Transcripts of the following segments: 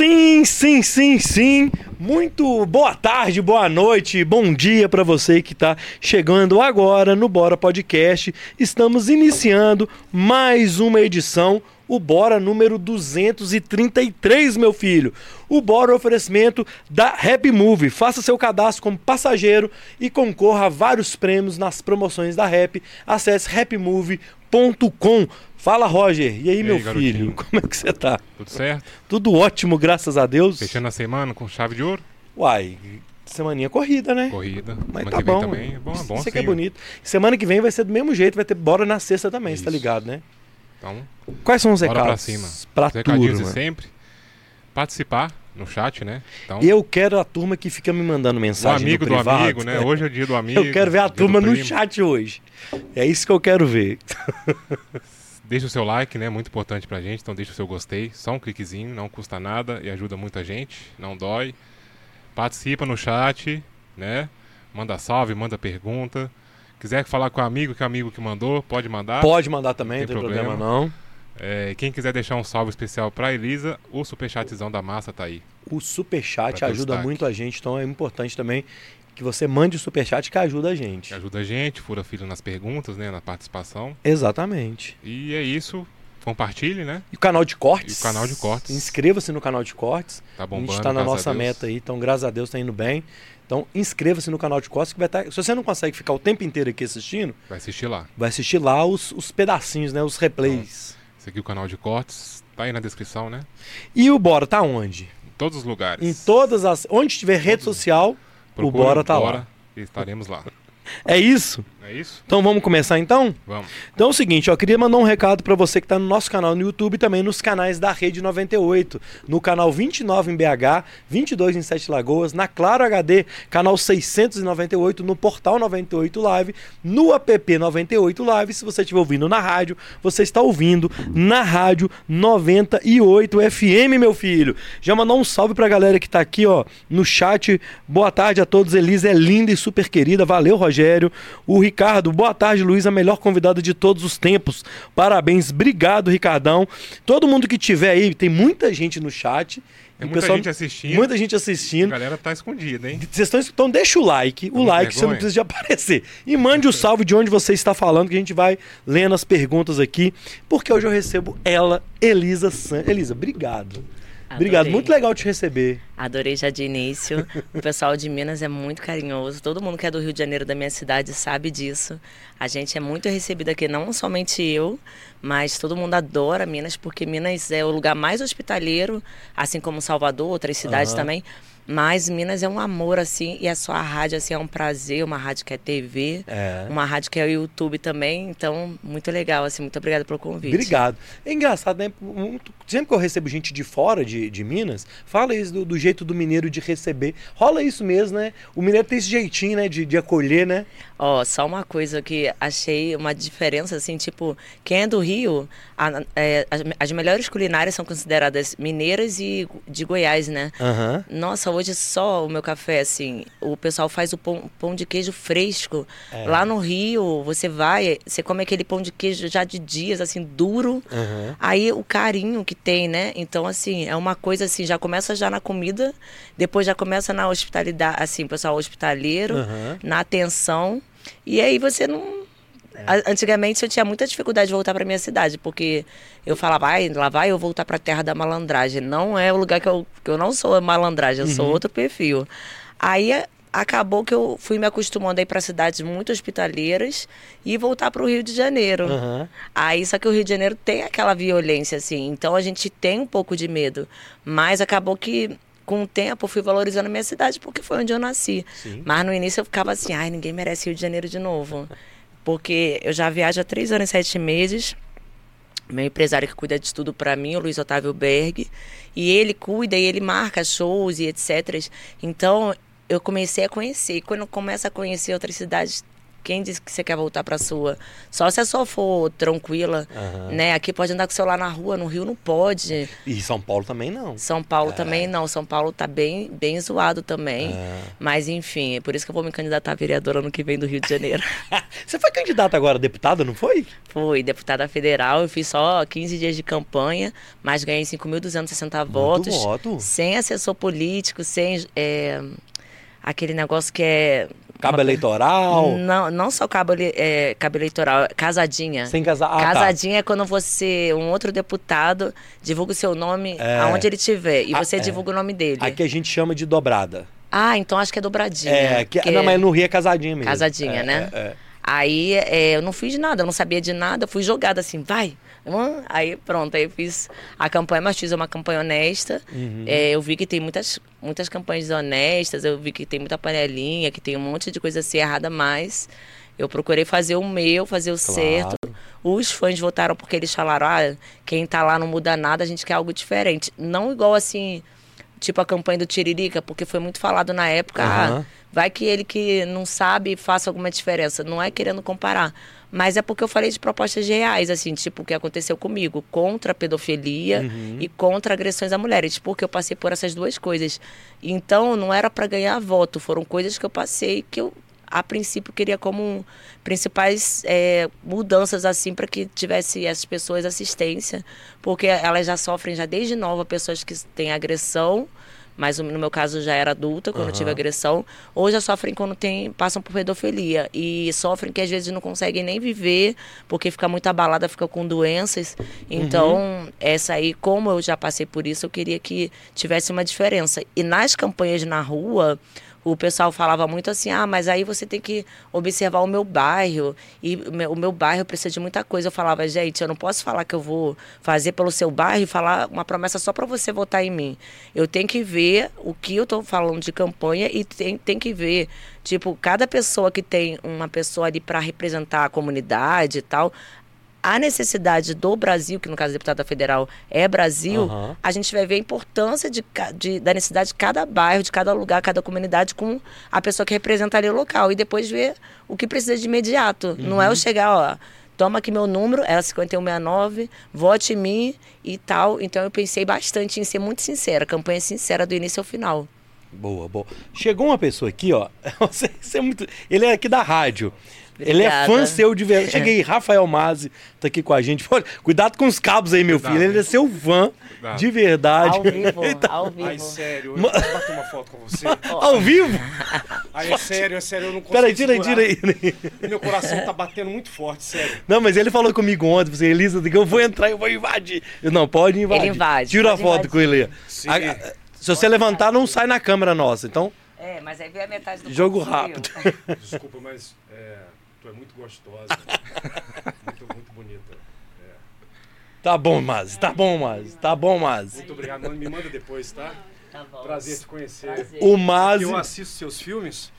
Sim, sim, sim, sim. Muito boa tarde, boa noite, bom dia para você que está chegando agora no Bora Podcast. Estamos iniciando mais uma edição, o Bora número 233, meu filho. O Bora é oferecimento da Happy Move. Faça seu cadastro como passageiro e concorra a vários prêmios nas promoções da Rap. Acesse happymove.com. Fala, Roger. E aí, E meu aí, filho? garotinho? Como é que você tá? Tudo certo? Tudo ótimo, graças a Deus. Fechando a semana com chave de ouro? Uai, semaninha corrida, né? Corrida. Mas Semana tá que bom. também. É bom, é bom Isso sim. aqui é bonito. Semana que vem vai ser do mesmo jeito, vai ter bora na sexta também, você tá Isso. ligado, né? Então, Quais são os recados? pra cima. Pra Os recadinhos de turma. sempre. Participar no chat, né? Então, Eu quero a turma que fica me mandando o mensagem amigo no do privado. amigo, né? Hoje é o dia do amigo. Eu quero ver a turma no chat hoje. É isso que eu quero ver. Deixa o seu like, né? Muito importante pra gente. Então deixa o seu gostei. Só um cliquezinho, não custa nada e ajuda muita gente. Não dói. Participa no chat, né? Manda salve, manda pergunta. Quiser falar com o amigo, que é o amigo que mandou, pode mandar. Pode mandar também, não Tem tem problema, problema. não. É, quem quiser deixar um salve especial pra Elisa, o superchatzão da massa tá aí. O superchat ajuda muito a gente, então é importante também que você mande o superchat que ajuda a gente. Que ajuda a gente, fura filho nas perguntas, né? Na participação. Exatamente. E é isso. Compartilhe, né? E o canal de cortes? E o canal de cortes. Inscreva-se no canal de cortes. Tá a bombando. gente tá na nossa a meta aí, então graças a Deus tá indo bem. Então inscreva-se no canal de cortes que vai estar. Se você não consegue ficar o tempo inteiro aqui assistindo, Vai assistir lá. vai assistir lá os, os pedacinhos, né? Os replays. Esse aqui é o canal de cortes. Tá aí na descrição, né? E o Bora tá onde? Em todos os lugares. Em todas as. Onde tiver rede social, o Bora tá lá. Bora E estaremos lá. É isso? É isso? Então vamos começar então? Vamos. Então é o seguinte, ó, eu queria mandar um recado para você que está no nosso canal no YouTube e também nos canais da Rede 98, no canal 29 em BH, 22 em Sete Lagoas, na Claro HD, canal 698, no Portal 98 Live, no app 98 Live. Se você estiver ouvindo na rádio, você está ouvindo na rádio 98 FM, meu filho. Já mandou um salve pra galera que tá aqui, ó, no chat. Boa tarde a todos. Elisa é linda e super querida. Valeu, Rogério. O Ricardo, boa tarde, Luiz, a melhor convidada de todos os tempos. Parabéns, obrigado, Ricardão. Todo mundo que tiver aí, tem muita gente no chat. Muita pessoal- gente assistindo. Muita gente A assistindo. galera tá escondida, hein? Vocês estão então deixa o like, o like você não vergonha. precisa de aparecer. E mande o salve de onde você está falando, que a gente vai lendo as perguntas aqui, porque hoje eu recebo ela, Elisa San. Elisa, obrigado. Obrigado, Adorei. muito legal te receber. Adorei já de início. O pessoal de Minas é muito carinhoso. Todo mundo que é do Rio de Janeiro, da minha cidade, sabe disso. A gente é muito recebido aqui, não somente eu, mas todo mundo adora Minas, porque Minas é o lugar mais hospitaleiro, assim como Salvador, outras cidades Aham. também. Mas Minas é um amor, assim, e a sua rádio, assim, é um prazer. Uma rádio que é TV, É. uma rádio que é o YouTube também. Então, muito legal, assim. Muito obrigada pelo convite. Obrigado. É engraçado, né? Muito- sempre que eu recebo gente de fora de, de Minas, fala isso do, do jeito do mineiro de receber. Rola isso mesmo, né? O mineiro tem esse jeitinho, né? De, de acolher, né? Ó, só uma coisa que achei uma diferença, assim, tipo, quem é do Rio, a- é, as, as melhores culinárias são consideradas mineiras e de Goiás, né? Aham. Nossa, hoje só o meu café, assim, o pessoal faz o pão, pão de queijo fresco. É. Lá no Rio, você vai, você come aquele pão de queijo já de dias, assim, duro. Aham. Aí o carinho que tem, né? Então, assim, é uma coisa assim, já começa já na comida, depois já começa na hospitalidade, assim, pessoal hospitaleiro, Aham. na atenção. E aí você não. É. Antigamente eu tinha muita dificuldade de voltar para minha cidade, porque eu falava, ai, lá vai eu voltar para a terra da malandragem. Não é o lugar que eu, que eu não sou malandragem, eu sou Uhum. outro perfil. Aí acabou que eu fui me acostumando a ir para cidades muito hospitaleiras e voltar para o Rio de Janeiro. Aham. Aí, só que o Rio de Janeiro tem aquela violência, assim. Então a gente tem um pouco de medo. Mas acabou que, com o tempo, eu fui valorizando a minha cidade, porque foi onde eu nasci. Sim. Mas no início eu ficava assim, ai, ninguém merece Rio de Janeiro de novo. Porque eu já viajo há três anos e sete meses. Meu empresário que cuida de tudo para mim, o Luiz Otávio Berg. E ele cuida e ele marca shows e etc. Então, eu comecei a conhecer. Quando começa a conhecer outras cidades, quem disse que você quer voltar pra sua? Só se a sua for tranquila, Aham. né? Aqui pode andar com o celular na rua, no Rio não pode. E São Paulo também não. São Paulo também não. São Paulo tá bem, bem zoado também. É. Mas enfim, é por isso que eu vou me candidatar a vereadora no que vem do Rio de Janeiro. Você foi candidata agora a deputada, não foi? Fui deputada federal, eu fiz só 15 dias de campanha, mas ganhei 5.260 votos. voto. Sem assessor político, sem é, aquele negócio que é. Cabo uma- eleitoral. Não, não só cabo, é, cabo eleitoral, casadinha. Sem casar. Ah, tá. Casadinha é quando você, um outro deputado, divulga o seu nome É. aonde ele estiver. E Ah, você é. divulga o nome dele. Aqui a gente chama de dobrada. Ah, então acho que é dobradinha. É, que, que não, mas no Rio é casadinha mesmo. Casadinha, É, né? é. Aí eu não fiz nada, eu não sabia de nada, fui jogada assim, vai. Hum, Aí pronto, aí eu fiz a campanha, mas fiz uma campanha honesta. Uhum. É, eu vi que tem muitas, muitas campanhas honestas, eu vi que tem muita panelinha, que tem um monte de coisa assim errada, mas eu procurei fazer o meu, fazer o certo. Os fãs votaram porque eles falaram, ah, quem tá lá não muda nada, a gente quer algo diferente. Não igual assim, tipo a campanha do Tiririca, porque foi muito falado na época, Aham. ah, vai que ele que não sabe faça alguma diferença. Não é querendo comparar. Mas é porque eu falei de propostas reais, assim, tipo, o que aconteceu comigo, contra a pedofilia Uhum. e contra agressões a mulheres, porque eu passei por essas duas coisas. Então, não era para ganhar voto, foram coisas que eu passei que eu, a princípio, queria como principais é, mudanças, assim, para que tivesse essas pessoas assistência, porque elas já sofrem, já desde nova, pessoas que têm agressão mas no meu caso já era adulta quando eu tive agressão, ou já sofrem quando tem, passam por pedofilia e sofrem que às vezes não conseguem nem viver porque fica muito abalada, fica com doenças. Então, essa aí, como eu já passei por isso, eu queria que tivesse uma diferença. E nas campanhas na rua, o pessoal falava muito assim: ah, mas aí você tem que observar o meu bairro, e o meu, bairro precisa de muita coisa. Eu falava, gente, eu não posso falar que eu vou fazer pelo seu bairro e falar uma promessa só para você votar em mim. Eu tenho que ver o que eu estou falando de campanha e tem, tem que ver, tipo, cada pessoa que tem uma pessoa ali para representar a comunidade e tal. A necessidade do Brasil, que no caso a deputada federal é Brasil, Aham. a gente vai ver a importância de, de- da necessidade de cada bairro, de cada lugar, cada comunidade com a pessoa que representa ali o local. E depois ver o que precisa de imediato. Não Uhum. é eu chegar, ó, toma aqui meu número, é 5169, vote em mim e tal. Então eu pensei bastante em ser muito sincera, campanha sincera do início ao final. Boa, boa. Chegou uma pessoa aqui, ó. Você, você é muito... Ele é aqui da rádio. Ele é fã seu de verdade. Cheguei, Rafael Mazzi tá aqui com a gente. Pô, Cuidado com os cabos aí, meu Cuidado, filho. Ele é seu fã Cuidado. de verdade. Ao vivo, ao vivo. Ai, sério, eu Ma- posso bater uma foto com você? Ao vivo? Ai, é sério, é sério, eu não consigo Peraí, tira aí, tira aí. Meu coração tá batendo muito forte, sério. Não, mas ele falou comigo ontem, você, Elisa, que eu vou entrar, eu vou invadir. Eu, não, pode invadir. Ele invade, Tira a pode foto invadir. com ele. Sim. A- se você levantar, não sai na câmera nossa. Então, É, mas aí vem a metade do Jogo rápido. Desculpa, mas é, tu é muito gostosa. muito, muito bonita. É. tá bom, Mazzi. Tá bom, Mazzi. Tá bom, Mazzi. Muito obrigado, mano. Me manda depois, tá? Tá bom. Prazer te conhecer. Prazer. O Mazzi... Eu assisto seus filmes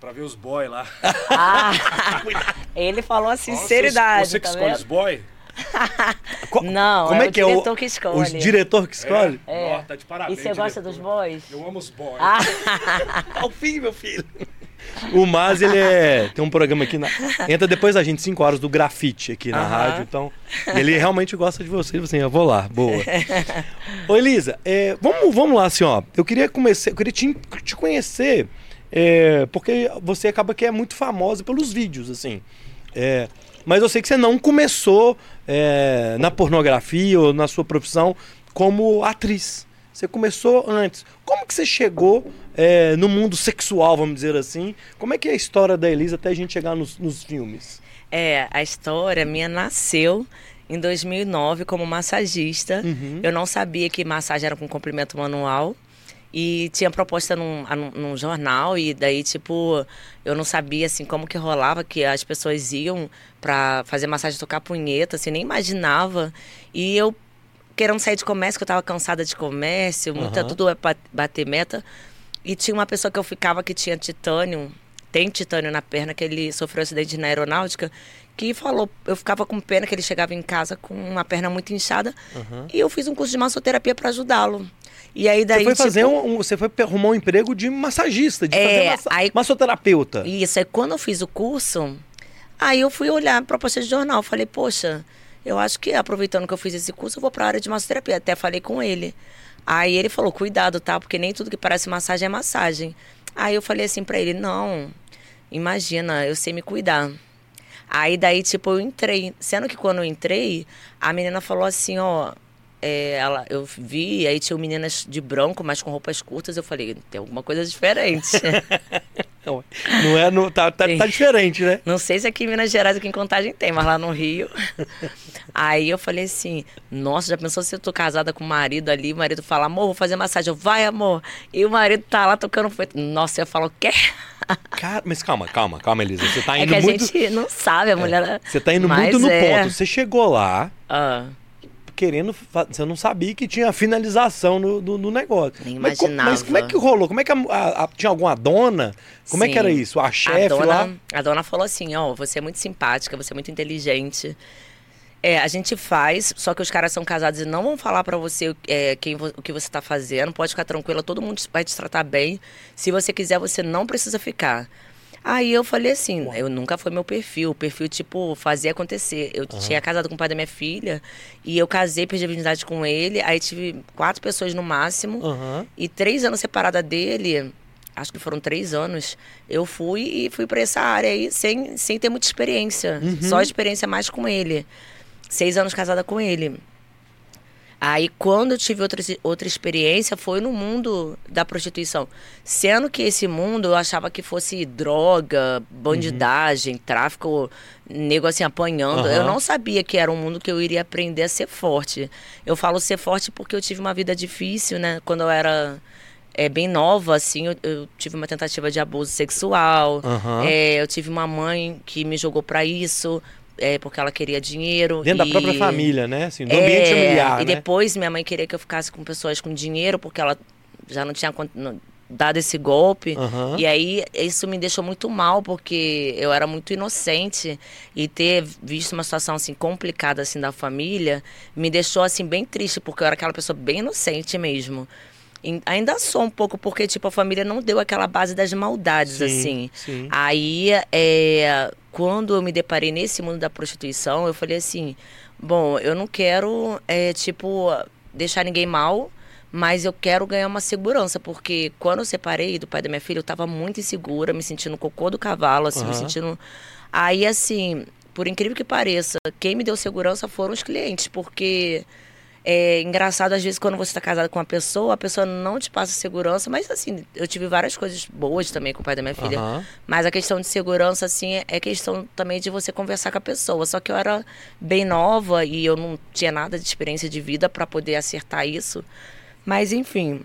pra ver os boy lá. Ah, ele falou a sinceridade, Você que tá escolhe os boy? Co- Não, como é é o que é o, diretor que escolhe. o diretor que escolhe? É. Ó, tá de E parabéns, você gosta diretor. dos boys? Eu amo os boys. Ah, Ao fim, meu filho. O Maz, ele é. Tem um programa aqui na. Entra depois da gente, 5 horas, do grafite aqui na Aham. rádio. Então, ele realmente gosta de você. Assim: eu vou lá, boa. Ô, Elisa, é, vamos, vamos lá, assim, ó. Eu queria começar, eu queria te, te conhecer, é, porque você acaba que é muito famosa pelos vídeos, assim. É, mas eu sei que você não começou é, na pornografia ou na sua profissão como atriz. Você começou antes. Como que você chegou é, no mundo sexual, vamos dizer assim? Como é que é a história da Elisa até a gente chegar nos, nos filmes? é, a história minha nasceu em 2009 como massagista. Uhum. Eu não sabia que massagem era com comprimento manual. E tinha proposta num, num, jornal, e daí, tipo, eu não sabia, assim, como que rolava, que as pessoas iam pra fazer massagem, tocar punheta, assim, nem imaginava. E eu, querendo sair de comércio, que eu tava cansada de comércio, muita, Aham. tudo é pra bater meta. E tinha uma pessoa que eu ficava que tinha titânio, tem titânio na perna, que ele sofreu um acidente na aeronáutica, que falou, eu ficava com pena que ele chegava em casa com uma perna muito inchada, Uhum. e eu fiz um curso de massoterapia para ajudá-lo. E aí daí você foi fazer tipo, um, Você foi arrumar um emprego de massagista, de É, fazer massa, aí- massoterapeuta. Isso, aí quando eu fiz o curso, aí eu fui olhar a proposta de jornal. Falei, poxa, eu acho que aproveitando que eu fiz esse curso, eu vou para a área de massoterapia. Até falei com ele. Aí ele falou, cuidado, tá? Porque nem tudo que parece massagem é massagem. Aí eu falei assim para ele, não, imagina, eu sei me cuidar. Aí daí, tipo, eu entrei. Sendo que quando eu entrei, a menina falou assim, ó. é, ela, eu vi, aí tinha meninas de branco, mas com roupas curtas. Eu falei, tem alguma coisa diferente. Não, não é. no- tá, tá, tá diferente, né? Não sei se aqui em Minas Gerais, aqui em Contagem tem, mas lá no Rio. Aí eu falei assim: Nossa, já pensou se eu tô casada com o marido ali? O marido fala, amor, vou fazer massagem. Eu, vai, amor. E o marido tá lá tocando foito. Nossa, eu falo, quer? Cara, mas calma, calma, calma, Elisa. Você tá É indo que a muito. gente não sabe, a mulher. Você tá indo muito no é. ponto. Você chegou lá Ah, querendo. Você não sabia que tinha finalização no, no negócio. Nem mas, co- mas imaginava. como é que rolou? Como é que a- a- a- tinha alguma dona? Como é que Sim. era isso? A chefe lá? a dona falou assim: Ó, você é muito simpática, você é muito inteligente. É, a gente faz, só que os caras são casados e não vão falar pra você é, quem, o que você tá fazendo. Pode ficar tranquila, todo mundo vai te tratar bem. Se você quiser, você não precisa ficar. Aí eu falei assim, eu nunca foi meu perfil, o perfil tipo fazer acontecer. Eu tinha casado com o pai da minha filha e eu casei, perdi a virgindade com ele, aí tive quatro pessoas no máximo. Aham. E três anos separada dele, acho que foram três anos, eu fui e fui para essa área aí sem, sem ter muita experiência. Só experiência mais com ele. Seis anos casada com ele. Aí, quando eu tive outra, outra experiência, foi no mundo da prostituição. Sendo que esse mundo eu achava que fosse droga, bandidagem, tráfico, nego assim apanhando. Aham. Eu não sabia que era um mundo que eu iria aprender a ser forte. Eu falo ser forte porque eu tive uma vida difícil, né? Quando eu era é, bem nova, assim, eu, eu tive uma tentativa de abuso sexual. Aham. É, eu tive uma mãe que me jogou pra isso, é, porque ela queria dinheiro. Dentro da e- própria família, né? Assim, do ambiente é, familiar, E né? depois minha mãe queria que eu ficasse com pessoas com dinheiro, porque ela já não tinha dado esse golpe. Aham. E aí isso me deixou muito mal, porque eu era muito inocente. E ter visto uma situação assim complicada assim da família me deixou assim bem triste, porque eu era aquela pessoa bem inocente mesmo. Ainda sou um pouco, porque tipo, a família não deu aquela base das maldades, Sim, assim. sim. Aí, é, quando eu me deparei nesse mundo da prostituição, eu falei assim: bom, eu não quero, é, tipo, deixar ninguém mal, mas eu quero ganhar uma segurança, porque quando eu separei do pai da minha filha, eu tava muito insegura, me sentindo cocô do cavalo, assim, me Aham. sentindo. Aí, assim, por incrível que pareça, quem me deu segurança foram os clientes, porque. É engraçado, às vezes, quando você está casado com uma pessoa, a pessoa não te passa segurança, mas assim, eu tive várias coisas boas também com o pai da minha filha. Aham. Mas a questão de segurança, assim, é- é questão também de você conversar com a pessoa. Só que eu era bem nova e eu não tinha nada de experiência de vida para poder acertar isso. Mas, enfim,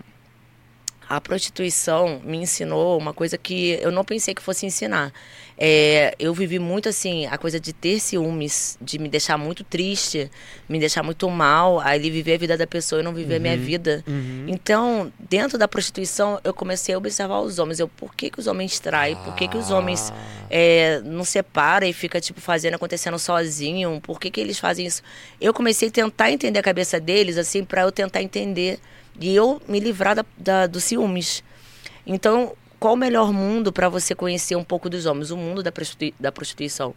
a prostituição me ensinou uma coisa que eu não pensei que fosse ensinar. É, eu vivi muito assim, a coisa de ter ciúmes, de me deixar muito triste, me deixar muito mal, aí ele viver a vida da pessoa e não viver a minha vida. Então, dentro da prostituição, eu comecei a observar os homens. Eu, por que, que os homens traem? Por que, que os homens é, não separam e fica tipo fazendo, acontecendo sozinho? Por que, que eles fazem isso? Eu comecei a tentar entender a cabeça deles, assim, para eu tentar entender e eu me livrar da, da- dos ciúmes. Então, qual o melhor mundo para você conhecer um pouco dos homens? O mundo da, prostitui da prostituição.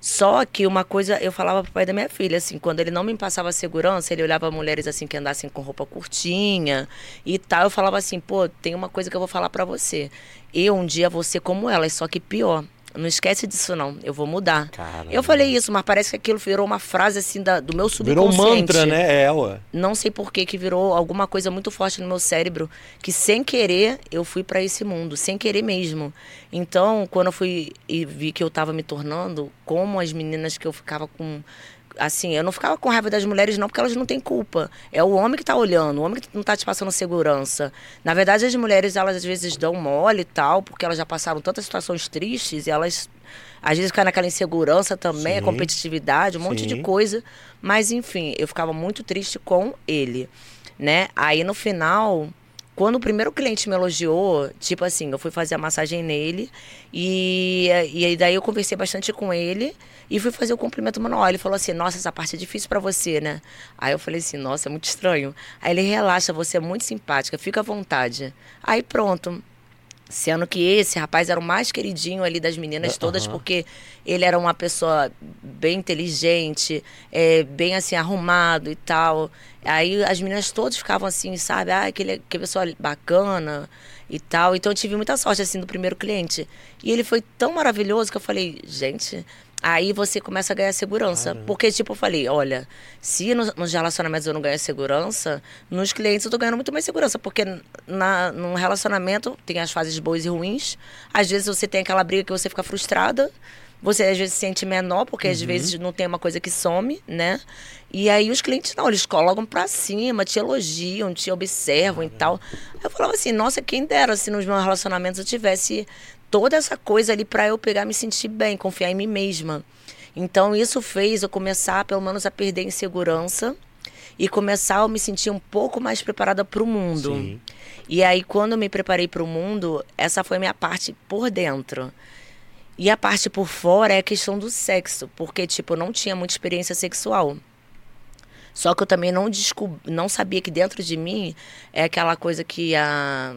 Só que uma coisa eu falava pro pai da minha filha, assim, quando ele não me passava segurança, ele olhava mulheres assim que andassem com roupa curtinha e tal, eu falava assim, pô, tem uma coisa que eu vou falar para você. Eu um dia vou ser como elas, só que pior. Não esquece disso não, eu vou mudar. Caramba. Eu falei isso, mas parece que aquilo virou uma frase assim da- do meu Virou subconsciente um mantra, né? É, ué. não sei por que que virou alguma coisa muito forte no meu cérebro que sem querer eu fui para esse mundo, sem querer mesmo. Então, quando eu fui e vi que eu tava me tornando como as meninas que eu ficava com assim, eu não ficava com raiva das mulheres não, porque elas não têm culpa. É o homem que tá olhando, o homem que não tá te passando segurança. Na verdade, as mulheres, elas às vezes dão mole e tal, porque elas já passaram tantas situações tristes e elas às vezes ficam naquela insegurança também, a Sim. competitividade, um monte de coisa. Mas enfim, eu ficava muito triste com ele, né? Aí no final, quando o primeiro cliente me elogiou, tipo assim, eu fui fazer a massagem nele e, e aí daí eu conversei bastante com ele e fui fazer o cumprimento manual. Ele falou assim: Nossa, essa parte é difícil para você, né? Aí eu falei assim: Nossa, é muito estranho. Aí ele relaxa, você é muito simpática, fica à vontade. Aí pronto. Sendo que esse rapaz era o mais queridinho ali das meninas todas, Aham. porque ele era uma pessoa bem inteligente, é, bem assim, arrumado e tal. Aí as meninas todas ficavam assim, sabe? Ah, aquele, que pessoa bacana e tal. Então eu tive muita sorte, assim, do primeiro cliente. E ele foi tão maravilhoso que eu falei, gente. Aí você começa a ganhar segurança. Caramba. Porque, tipo, eu falei, olha, se no- nos relacionamentos eu não ganho segurança, nos clientes eu tô ganhando muito mais segurança. Porque na, num relacionamento tem as fases boas e ruins. Às vezes você tem aquela briga que você fica frustrada. Você às vezes se sente menor, porque às vezes não tem uma coisa que some, né? E aí os clientes não, eles colocam pra cima, te elogiam, te observam e tal. Eu falava assim, nossa, quem dera se nos meus relacionamentos eu tivesse toda essa coisa ali pra eu pegar me sentir bem, confiar em mim mesma. Então isso fez eu começar, pelo menos, a perder insegurança e começar a me sentir um pouco mais preparada para o mundo. Sim. E aí, quando eu me preparei para o mundo, essa foi a minha parte por dentro. E a parte por fora é a questão do sexo, porque, tipo, eu não tinha muita experiência sexual. Só que eu também não descob... não sabia que dentro de mim é aquela coisa que a.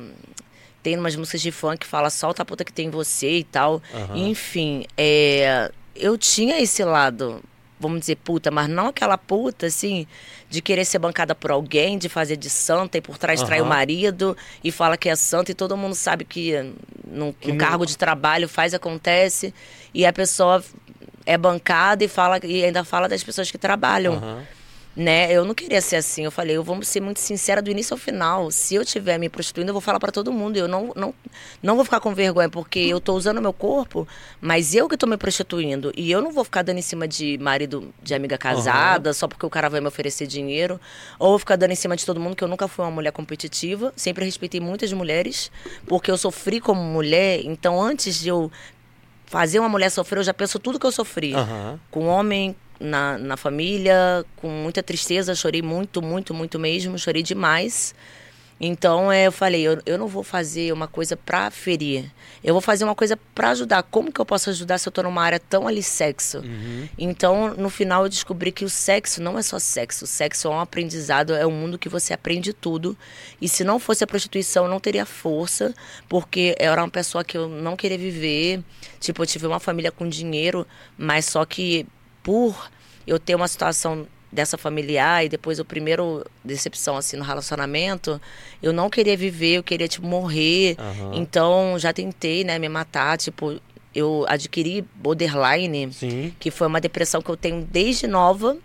Tem umas músicas de funk que fala solta a puta que tem em você e tal. Aham. Enfim, é... eu tinha esse lado, vamos dizer, puta, mas não aquela puta, assim, de querer ser bancada por alguém, de fazer de santa e por trás trai o marido e fala que é santa e todo mundo sabe que num, Que não- cargo de trabalho faz, acontece e a pessoa é bancada e fala e ainda fala das pessoas que trabalham Aham. Né? Eu não queria ser assim. Eu falei, eu vou ser muito sincera do início ao final. Se eu estiver me prostituindo, eu vou falar pra todo mundo. Eu não, não, não vou ficar com vergonha, porque eu tô usando meu corpo, mas eu que tô me prostituindo. E eu não vou ficar dando em cima de marido de amiga casada, só porque o cara vai me oferecer dinheiro. Ou vou ficar dando em cima de todo mundo, que eu nunca fui uma mulher competitiva. Sempre respeitei muitas mulheres, porque eu sofri como mulher. Então, antes de eu fazer uma mulher sofrer, eu já penso tudo que eu sofri Aham. com homem na, na família, com muita tristeza, chorei muito, muito, muito mesmo, chorei demais. Então é, eu falei, eu, eu não vou fazer uma coisa pra ferir. Eu vou fazer uma coisa pra ajudar. Como que eu posso ajudar se eu tô numa área tão ali sexo? Uhum. Então, no final, eu descobri que o sexo não é só sexo. O sexo é um aprendizado, é um mundo que você aprende tudo. E se não fosse a prostituição, eu não teria força, porque eu era uma pessoa que eu não queria viver. Tipo, eu tive uma família com dinheiro, mas só que por eu ter uma situação dessa familiar e depois o primeiro decepção assim no relacionamento, eu não queria viver, eu queria tipo morrer. Aham. Então, já tentei, né, me matar, tipo, eu adquiri borderline, Sim. que foi uma depressão que eu tenho desde nova,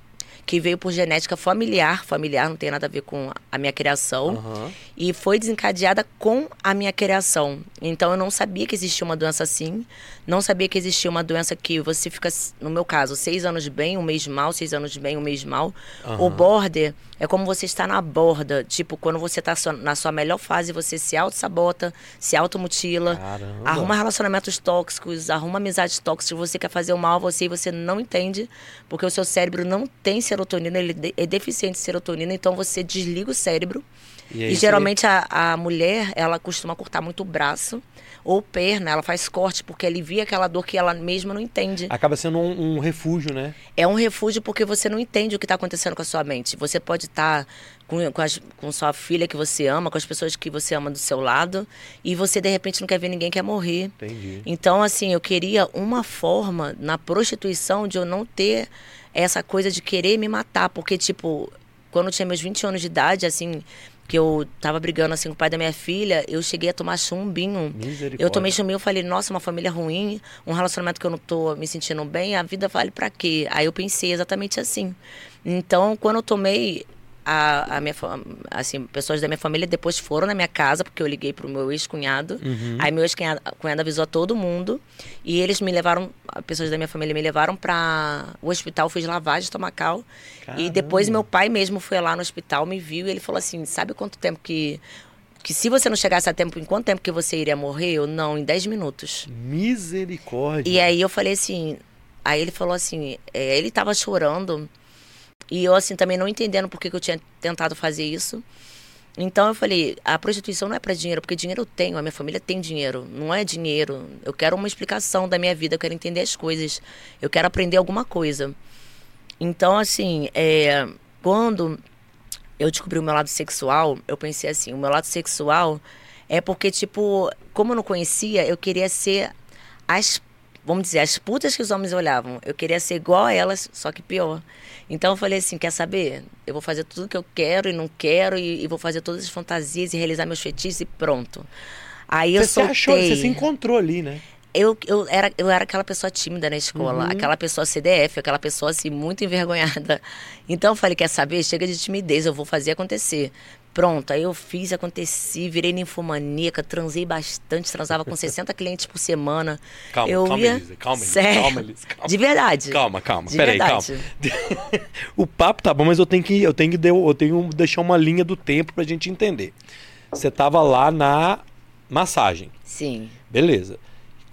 que veio por genética familiar, familiar não tem nada a ver com a minha criação, Aham. e foi desencadeada com a minha criação. Então eu não sabia que existia uma doença assim, não sabia que existia uma doença que você fica, no meu caso, seis anos bem, um mês mal, seis anos bem, um mês mal. O Aham. border é como você está na borda, tipo, quando você está na sua melhor fase, você se auto-sabota, se automutila, Caramba. arruma relacionamentos tóxicos, arruma amizades tóxicas, você quer fazer o mal a você e você não entende, porque o seu cérebro não tem serotonina, ele é deficiente de serotonina, então você desliga o cérebro. E, E, aí você- geralmente a, a mulher, ela costuma cortar muito o braço ou perna, ela faz corte porque alivia aquela dor que ela mesma não entende. Acaba sendo um, um refúgio, né? É um refúgio porque você não entende o que está acontecendo com a sua mente. Você pode estar com, com, as- com sua filha que você ama, com as pessoas que você ama do seu lado, e você de repente não quer ver ninguém quer morrer. Entendi. Então, assim, eu queria uma forma na prostituição de eu não ter essa coisa de querer me matar. Porque, tipo, quando eu tinha meus 20 anos de idade, assim, que eu tava brigando assim com o pai da minha filha, eu cheguei a tomar chumbinho. Misericórdia. Eu tomei chumbinho, eu falei, nossa, uma família ruim, um relacionamento que eu não tô me sentindo bem, a vida vale pra quê? Aí eu pensei exatamente assim. Então, quando eu tomei a, a minha assim, pessoas da minha família depois foram na minha casa, porque eu liguei pro meu ex-cunhado. Uhum. Aí meu ex-cunhado cunhado avisou a todo mundo e eles me levaram, pessoas da minha família me levaram para o hospital, fiz lavagem estomacal. E depois Caramba. meu pai mesmo foi lá no hospital, me viu e ele falou assim: "Sabe quanto tempo que que se você não chegasse a tempo, em quanto tempo que você iria morrer? Eu não, em 10 minutos. Misericórdia. E aí eu falei assim, aí ele falou assim, é, ele tava chorando e eu assim também não entendendo por que, que eu tinha tentado fazer isso. Então eu falei, a prostituição não é para dinheiro, porque dinheiro eu tenho, a minha família tem dinheiro, não é dinheiro. Eu quero uma explicação da minha vida, eu quero entender as coisas, eu quero aprender alguma coisa. Então, assim, é, quando eu descobri o meu lado sexual, eu pensei assim, o meu lado sexual é porque, tipo, como eu não conhecia, eu queria ser as, vamos dizer, as putas que os homens olhavam. Eu queria ser igual a elas, só que pior. Então eu falei assim, quer saber? Eu vou fazer tudo que eu quero e não quero e, e vou fazer todas as fantasias e realizar meus fetiches e pronto. Aí eu Você se soltei. achou, você se encontrou ali, né? eu, eu, era, eu era aquela pessoa tímida na escola, Uhum. aquela pessoa CDF, aquela pessoa assim, muito envergonhada. Então eu falei, quer saber? Chega de timidez, eu vou fazer acontecer. Pronto, aí eu fiz, aconteci, virei ninfomaníaca, transei bastante, transava com 60 clientes por semana. Calma, eu calma, ia... Elisa, calma, Sério? calma, Elisa, calma. De verdade. Calma, calma. De Peraí, calma. o papo tá bom, mas eu tenho que eu tenho que eu tenho que deixar uma linha do tempo pra gente entender. Você tava lá na massagem, Sim. beleza?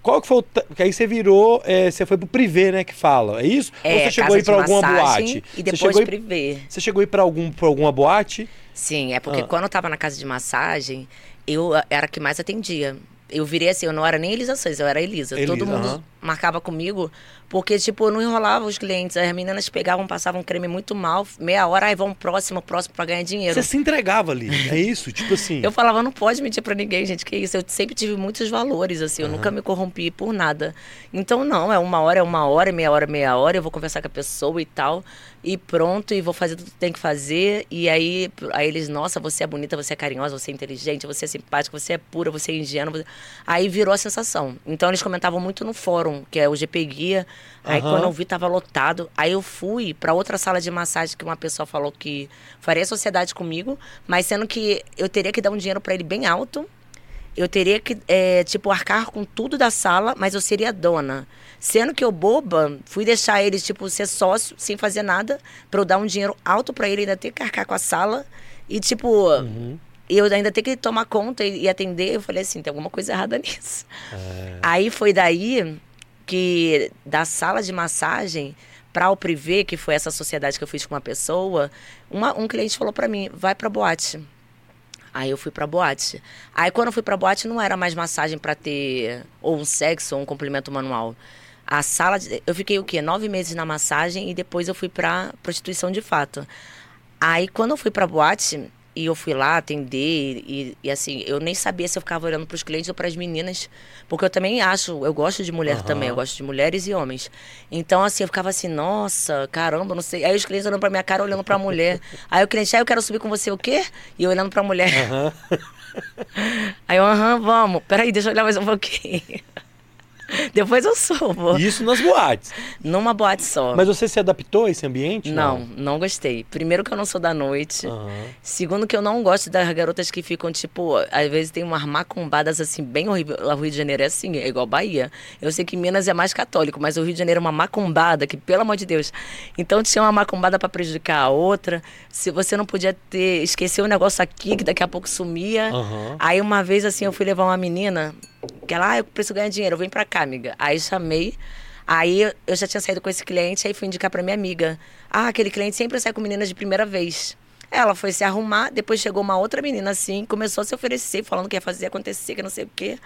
Qual que foi o ta- que aí você virou, é, você foi pro privê, né, que fala, é isso? Ou É, você chegou a ir casa pra alguma boate? E você depois chegou a ir, privê. você chegou a ir pra algum pra alguma boate? Sim, é porque Ah. quando eu tava na casa de massagem, eu era a que mais atendia. Eu virei assim, eu não era nem Elisa Sanz, eu era Elisa. Elisa, Todo mundo aham. Marcava comigo, porque, tipo, eu não enrolava os clientes. As meninas pegavam, passavam creme muito mal, meia hora, aí vão próximo, próximo pra ganhar dinheiro. Você se entregava ali, é isso? Tipo assim. Eu falava, não pode mentir pra ninguém, gente, que isso. Eu sempre tive muitos valores, assim, eu nunca me corrompi por nada. Então, não, é uma hora, é uma hora, meia hora, meia hora, eu vou conversar com a pessoa e tal, e pronto, e vou fazer tudo que tem que fazer. E aí, aí eles, nossa, você é bonita, você é carinhosa, você é inteligente, você é simpática, você é pura, você é ingênua. você-" Aí virou a sensação. Então, eles comentavam muito no fórum, que é o GP Guia. Aí, Aham. quando eu vi, tava lotado. Aí, eu fui pra outra sala de massagem que uma pessoa falou que faria sociedade comigo, mas sendo que eu teria que dar um dinheiro pra ele bem alto. Eu teria que, é, tipo, arcar com tudo da sala, mas eu seria dona. Sendo que eu, boba, fui deixar eles, tipo, ser sócio, sem fazer nada, pra eu dar um dinheiro alto pra ele, ainda ter que arcar com a sala. E, tipo, Uhum. eu ainda ter que tomar conta e, e atender. Eu falei assim, tem alguma coisa errada nisso. É. Aí foi daí que, da sala de massagem para o privê, que foi essa sociedade que eu fiz com uma pessoa, uma- um cliente falou para mim, vai pra boate. Aí eu fui pra boate. Aí quando eu fui pra boate não era mais massagem pra ter ou um sexo ou um complemento manual. A sala, de- eu fiquei o quê? Nove meses na massagem e depois eu fui pra prostituição de fato. Aí quando eu fui pra boate e eu fui lá atender e, e, assim, eu nem sabia se eu ficava olhando pros clientes ou pras meninas, porque eu também acho, eu gosto de mulher Aham. também, eu gosto de mulheres e homens. Então assim, eu ficava assim, nossa, caramba, não sei. Aí os clientes olhando pra minha cara, olhando pra mulher. Aí o cliente, ah, eu quero subir com você o quê? E eu olhando pra mulher. Aham. Aí eu, aham, vamos. Peraí, deixa eu olhar mais um pouquinho. Depois eu subo. Isso nas boates. Numa boate só. Mas você se adaptou a esse ambiente? Não, não gostei. Primeiro que eu não sou da noite. Aham. Segundo que eu não gosto das garotas que ficam, tipo, às vezes tem umas macumbadas assim, bem horrível. O Rio de Janeiro é assim, é igual Bahia. Eu sei que Minas é mais católico, mas o Rio de Janeiro é uma macumbada, que, pelo amor de Deus. Então tinha uma macumbada pra prejudicar a outra. Se você não podia ter, esquecer um negócio aqui, que daqui a pouco sumia. Aham. Aí uma vez assim, eu fui levar uma menina, que ela, ah, eu preciso ganhar dinheiro, vem pra cá, amiga. Aí chamei. Aí eu já tinha saído com esse cliente, aí fui indicar pra minha amiga. Ah, aquele cliente sempre sai com meninas de primeira vez. Ela foi se arrumar, depois chegou uma outra menina assim, começou a se oferecer, falando que ia fazer acontecer, que não sei o quê.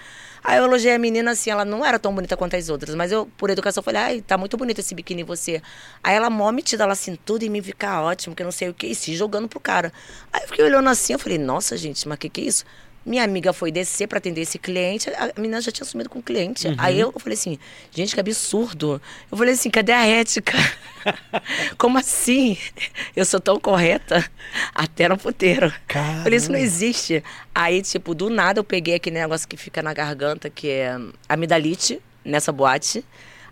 Aí eu elogiei a menina assim, ela não era tão bonita quanto as outras, mas eu, por educação, falei, ai, tá muito bonito esse biquíni em você. Aí ela mó metida, ela assim, tudo em mim fica ótimo, que não sei o quê, e se jogando pro cara. Aí eu fiquei olhando assim, eu falei, nossa, gente, mas que que é isso? Minha amiga foi descer pra atender esse cliente, a menina já tinha sumido com o cliente. Aí eu falei assim, gente, que absurdo. Eu falei assim, cadê a ética? Como assim? Eu sou tão correta até no puteiro. Caramba. Falei, isso não existe. Aí, tipo, do nada eu peguei aquele negócio que fica na garganta, que é amidalite, nessa boate.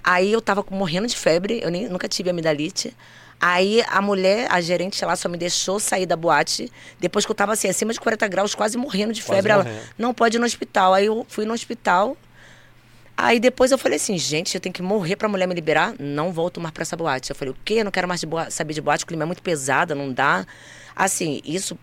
Aí eu tava morrendo de febre, eu nem, nunca tive amidalite. Aí a mulher, a gerente lá, só me deixou sair da boate. Depois que eu tava assim, acima de 40 graus, quase morrendo de Quase febre. Ela, morrendo. não pode ir no hospital. Aí eu fui no hospital. Aí depois eu falei assim, gente, eu tenho que morrer pra mulher me liberar. Não volto mais pra essa boate. Eu falei, o quê? Eu não quero mais de saber de boate, o clima é muito pesado, não dá. Assim, isso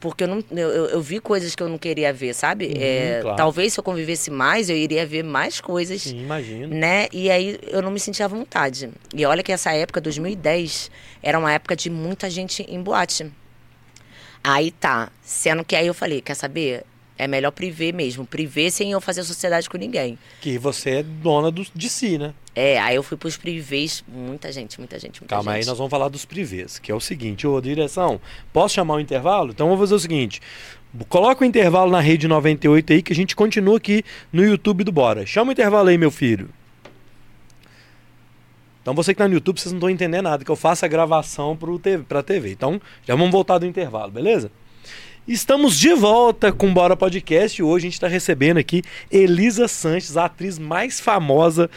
porque eu, não, eu, eu- vi coisas que eu não queria ver, sabe? É, Uhum, claro. Talvez se eu convivesse mais, eu iria ver mais coisas Sim, imagino. né? E aí eu não me sentia à vontade. E olha que essa época, 2010, era uma época de muita gente em boate. Aí tá. Sendo que aí eu falei, quer saber? É melhor privê mesmo. Privê sem eu fazer sociedade com ninguém. Que você é dona do, de si, né? É, aí eu fui pros privês. Muita gente, muita gente, muita Calma gente. aí, nós vamos falar dos privês, que é o seguinte, ô direção, posso chamar o intervalo? Então vamos fazer o seguinte, coloca o intervalo na rede 98 aí que a gente continua aqui no YouTube do Bora. Chama o intervalo aí, meu filho. Então você que tá no YouTube, vocês não estão entendendo nada, que eu faço a gravação pro TV, pra TV. Então já vamos voltar do intervalo, beleza? Estamos de volta com o Bora Podcast e hoje a gente está recebendo aqui Elisa Sanches, a atriz mais famosa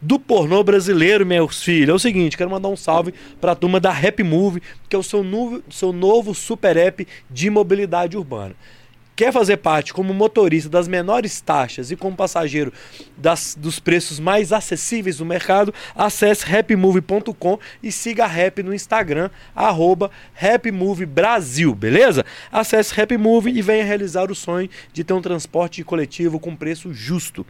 do pornô brasileiro, meus filhos. É o seguinte, quero mandar um salve para a turma da Rap Move, que é o seu novo, seu novo super app de mobilidade urbana. Quer fazer parte como motorista das menores taxas e como passageiro das, dos preços mais acessíveis do mercado? Acesse rapmove.com e siga a Rap no Instagram, arroba rapmovebrasil, beleza? Acesse Rapmove e venha realizar o sonho de ter um transporte coletivo com preço justo.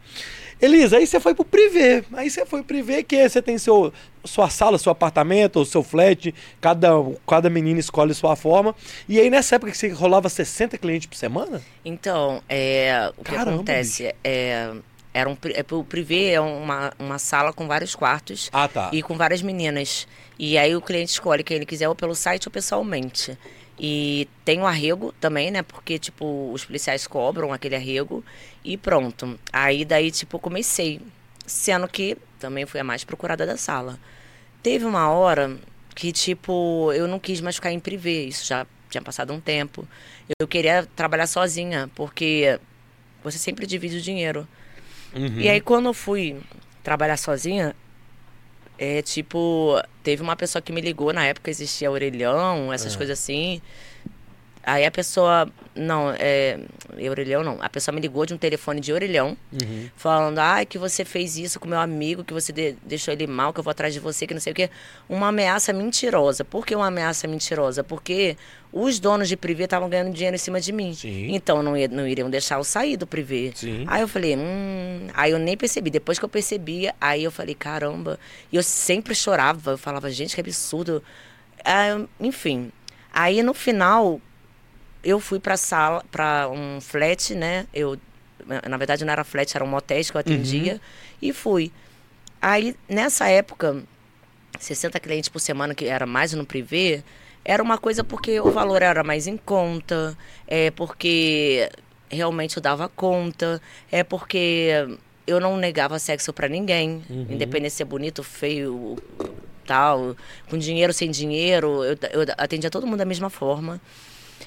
Elisa, aí você foi pro privê. Aí você foi pro privê que é, você tem seu, sua sala, seu apartamento, seu flat, cada, cada menina escolhe sua forma. E aí nessa época que você rolava 60 clientes por semana? Então, é, o que Caramba, acontece é, era um, é, o privê é uma, uma sala com vários quartos Ah, tá. e com várias meninas. E aí o cliente escolhe quem ele quiser ou pelo site ou pessoalmente. E tem o arrego também, né? Porque, tipo, os policiais cobram aquele arrego e pronto. Aí daí, tipo, comecei. Sendo que também fui a mais procurada da sala. Teve uma hora que, tipo, eu não quis mais ficar em privê. Isso já tinha passado um tempo. Eu queria trabalhar sozinha, porque você sempre divide o dinheiro. Uhum. E aí, quando eu fui trabalhar sozinha, é tipo, teve uma pessoa que me ligou, na época existia orelhão, essas Ah. coisas assim. Aí a pessoa, não, é, orelhão não, a pessoa me ligou de um telefone de orelhão, Uhum. falando, ai, que você fez isso com meu amigo, que você de- deixou ele mal, que eu vou atrás de você, que não sei o quê. Uma ameaça mentirosa. Por que uma ameaça mentirosa? Porque os donos de privê estavam ganhando dinheiro em cima de mim. Sim. Então não, não iriam deixar eu sair do privê. Sim. Aí eu falei, hum. Aí eu nem percebi. Depois que eu percebi, aí eu falei, caramba. E eu sempre chorava. Eu falava, gente, que absurdo. Ah, enfim. Aí no final, eu fui pra sala, pra um flat, né? Eu, na verdade não era flat, era um motéis que eu atendia. E fui. Aí, nessa época, 60 clientes por semana, que era mais no privê, era uma coisa porque o valor era mais em conta, é porque realmente eu dava conta, é porque eu não negava sexo pra ninguém, independente de ser bonito, feio, tal, com dinheiro, sem dinheiro, eu, eu atendia todo mundo da mesma forma.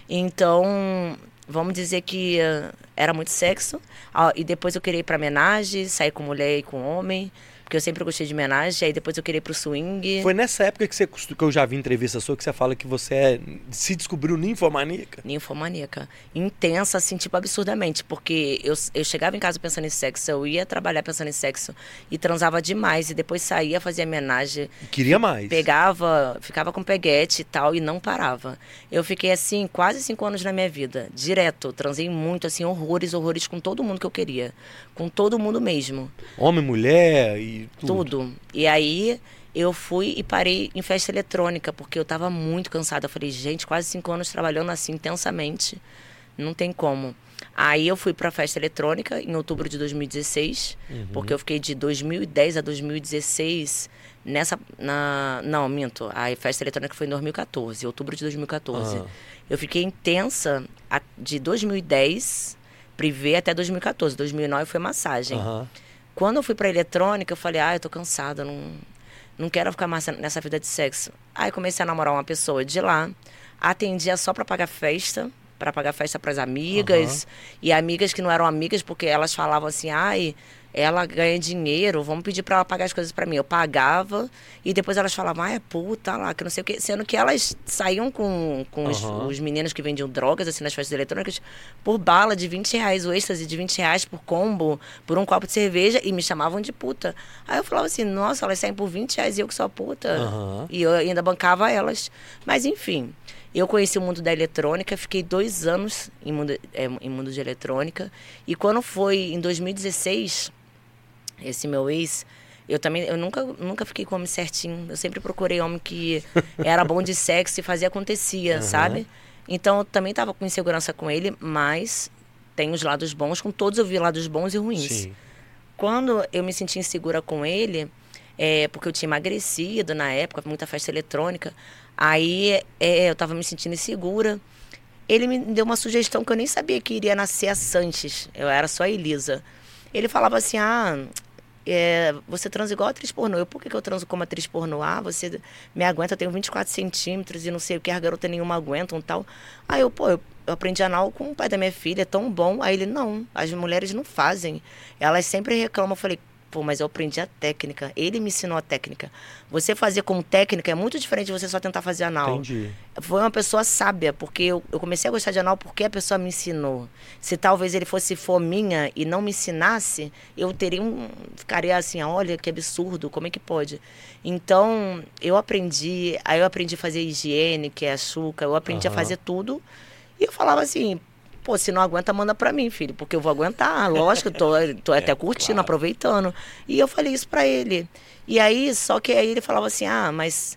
Então, vamos dizer que eh, era muito sexo. Ah, e depois eu queria ir pra homenagem, sair com mulher e com homem. Porque eu sempre gostei de homenagem. Aí depois eu queria ir pro swing. Foi nessa época que, você, que eu já vi entrevista sua que você fala que você é- se descobriu ninfomaníaca? Ninfomaníaca. Intensa, assim, tipo, absurdamente. Porque eu, eu chegava em casa pensando em sexo, eu ia trabalhar pensando em sexo e transava demais. E depois saía, fazia homenagem, E Queria mais. pegava, ficava com peguete e tal, e não parava. Eu fiquei assim, quase cinco anos na minha vida, direto. Transei muito, assim, horrores, horrores com todo mundo que eu queria. Com todo mundo mesmo. Homem, mulher e tudo. Tudo. E aí eu fui e parei em festa eletrônica, porque eu tava muito cansada. Eu falei, gente, quase cinco anos trabalhando assim intensamente. Não tem como. Aí eu fui pra festa eletrônica em outubro de 2016, porque eu fiquei de 2010 a 2016 nessa. Na, não, minto. A festa eletrônica foi em 2014, outubro de 2014. Ah. Eu fiquei intensa de 2010, privê, até 2014. 2009 foi massagem. Aham. Quando eu fui pra eletrônica, eu falei, ah, eu tô cansada, não, não quero ficar mais nessa vida de sexo. Aí comecei a namorar uma pessoa de lá, atendia só pra pagar festa, pra pagar festa pras amigas, e amigas que não eram amigas porque elas falavam assim, ai, ela ganha dinheiro, vamos pedir pra ela pagar as coisas pra mim. Eu pagava e depois elas falavam, ah, é puta lá, que não sei o quê. Sendo que elas saíam com, com os, Aham. os meninos que vendiam drogas, assim, nas festas eletrônicas, por bala de 20 reais, o êxtase de 20 reais por combo, por um copo de cerveja, e me chamavam de puta. Aí eu falava assim, nossa, elas saem por 20 reais e eu que sou a puta. Aham. E eu ainda bancava elas. Mas enfim, eu conheci o mundo da eletrônica, fiquei dois anos em mundo, é, em mundo de eletrônica. E quando foi em 2016, esse meu ex, eu também, eu nunca, nunca fiquei com homem certinho. Eu sempre procurei homem que era bom de sexo e fazia acontecia, Aham. sabe? Então eu também tava com insegurança com ele, mas tem os lados bons, com todos eu vi lados bons e ruins. Sim. Quando eu me senti insegura com ele, é, porque eu tinha emagrecido na época, muita festa eletrônica, aí é, eu tava me sentindo insegura. Ele me deu uma sugestão que eu nem sabia que iria nascer a Sanches, eu era só a Elisa. Ele falava assim: ah, é, você transa igual atriz pornô. Eu, por que, que eu transo como atriz pornô? Ah, você me aguenta, eu tenho 24 centímetros e não sei o que, as garotas nenhuma aguentam tal. Aí eu, pô, eu, eu aprendi anal com o pai da minha filha, é tão bom. Aí ele, não, as mulheres não fazem. Elas sempre reclamam. Eu falei, Pô, mas eu aprendi a técnica. Ele me ensinou a técnica. Você fazer com técnica é muito diferente de você só tentar fazer anal. Entendi. Foi uma pessoa sábia, porque eu, eu comecei a gostar de anal porque a pessoa me ensinou. Se talvez ele fosse fominha e não me ensinasse, eu teria um. Ficaria assim, olha que absurdo, como é que pode? Então, eu aprendi. Aí eu aprendi a fazer higiene, que é a chuca, eu aprendi Aham. a fazer tudo. E eu falava assim, pô, se não aguenta, manda pra mim, filho, porque eu vou aguentar, lógico, tô, tô até curtindo, claro. aproveitando. E eu falei isso pra ele. E aí, só que aí ele falava assim, ah, mas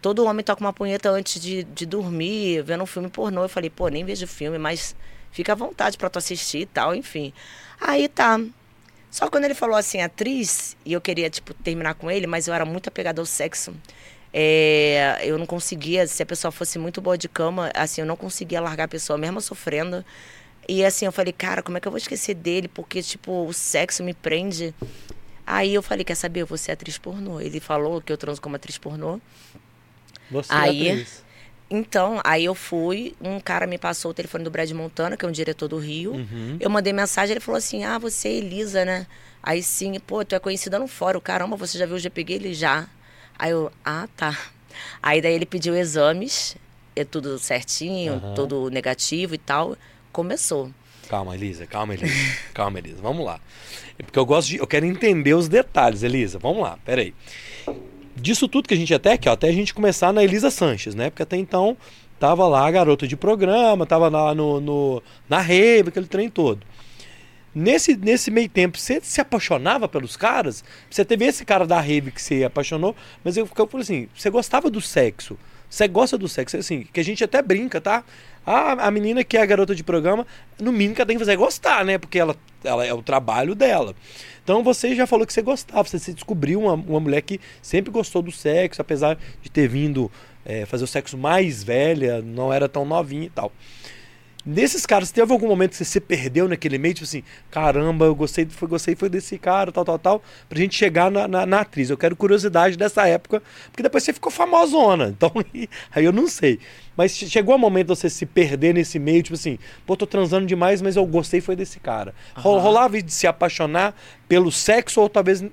todo homem toca uma punheta antes de, de dormir, vendo um filme pornô. Eu falei, pô, nem vejo filme, mas fica à vontade pra tu assistir e tal, enfim. Aí tá. Só que quando ele falou assim, atriz, e eu queria, tipo, terminar com ele, mas eu era muito apegada ao sexo. É, eu não conseguia, se a pessoa fosse muito boa de cama, assim, eu não conseguia largar a pessoa, mesmo sofrendo. E assim, eu falei, cara, como é que eu vou esquecer dele? Porque, tipo, o sexo me prende. Aí eu falei, quer saber, vou ser atriz pornô. Ele falou que eu transo como atriz pornô. Você Aí- é atriz. Então, aí eu fui, um cara me passou o telefone do Brad Montana, que é um diretor do Rio. Uhum. Eu mandei mensagem, ele falou assim: Ah, você é Elisa, né? Aí sim, pô, tu é conhecida no fórum. Caramba, você já viu o GPG? Ele já. Aí eu, ah, tá. Aí daí ele pediu exames, é tudo certinho, tudo negativo e tal. Começou. Calma, Elisa, calma, Elisa. calma, Elisa. Vamos lá. É porque eu gosto de. Eu quero entender os detalhes, Elisa. Vamos lá, peraí. Disso tudo que a gente até aqui, ó, até a gente começar na Elisa Sanches, né? Porque até então tava lá a garota de programa, tava lá no, no, na rave, aquele trem todo. Nesse, nesse meio tempo, você se apaixonava pelos caras? Você teve esse cara da rave que você apaixonou, mas eu, eu falei assim, você gostava do sexo? Você gosta do sexo? Assim, que a gente até brinca, tá? Ah, a menina que é a garota de programa, no mínimo que ela tem que fazer é gostar, né? Porque ela, ela é o trabalho dela. Então você já falou que você gostava, você se descobriu uma, uma mulher que sempre gostou do sexo, apesar de ter vindo é, fazer o sexo mais velha, não era tão novinha e tal. Nesses caras, teve algum momento que você se perdeu naquele meio, tipo assim, caramba, eu gostei, foi, gostei foi desse cara, tal, tal, tal, pra gente chegar na, na, na atriz. Eu quero curiosidade dessa época, porque depois você ficou famosona, então aí eu não sei. Mas che- chegou um momento de você se perder nesse meio, tipo assim, pô, tô transando demais, mas eu gostei foi desse cara. Aham. Rolava de se apaixonar pelo sexo, ou talvez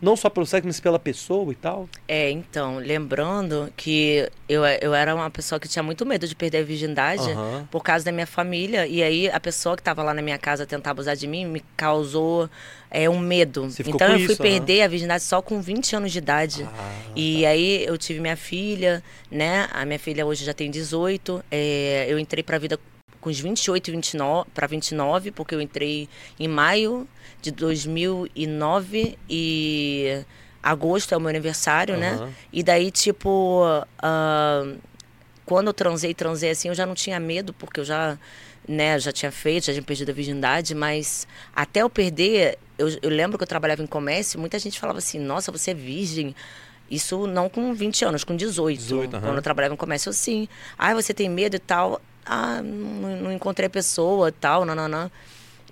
não só pelo sexo, mas pela pessoa e tal? É, então, lembrando que eu, eu era uma pessoa que tinha muito medo de perder a virgindade Aham. por causa da minha família. E aí a pessoa que estava lá na minha casa tentar abusar de mim me causou é, um medo. Então eu fui isso, perder a virgindade só com 20 anos de idade. Ah, E aí eu tive minha filha, né? A minha filha hoje já tem 18. É, eu entrei pra vida com os 28 e 29 para 29, porque eu entrei em maio de 2009 e agosto é o meu aniversário, né? Aham. E daí, tipo, ah, quando eu transei, transei assim, eu já não tinha medo, porque eu já, né, já tinha feito, já tinha perdido a virgindade, mas até eu perder, eu, eu lembro que eu trabalhava em comércio, muita gente falava assim, nossa, você é virgem. Isso não com 20 anos, com 18. 18, aham. Quando eu trabalhava em comércio, eu sim. Ah, você tem medo e tal. Ah, não, não encontrei pessoa e tal, não, não, não.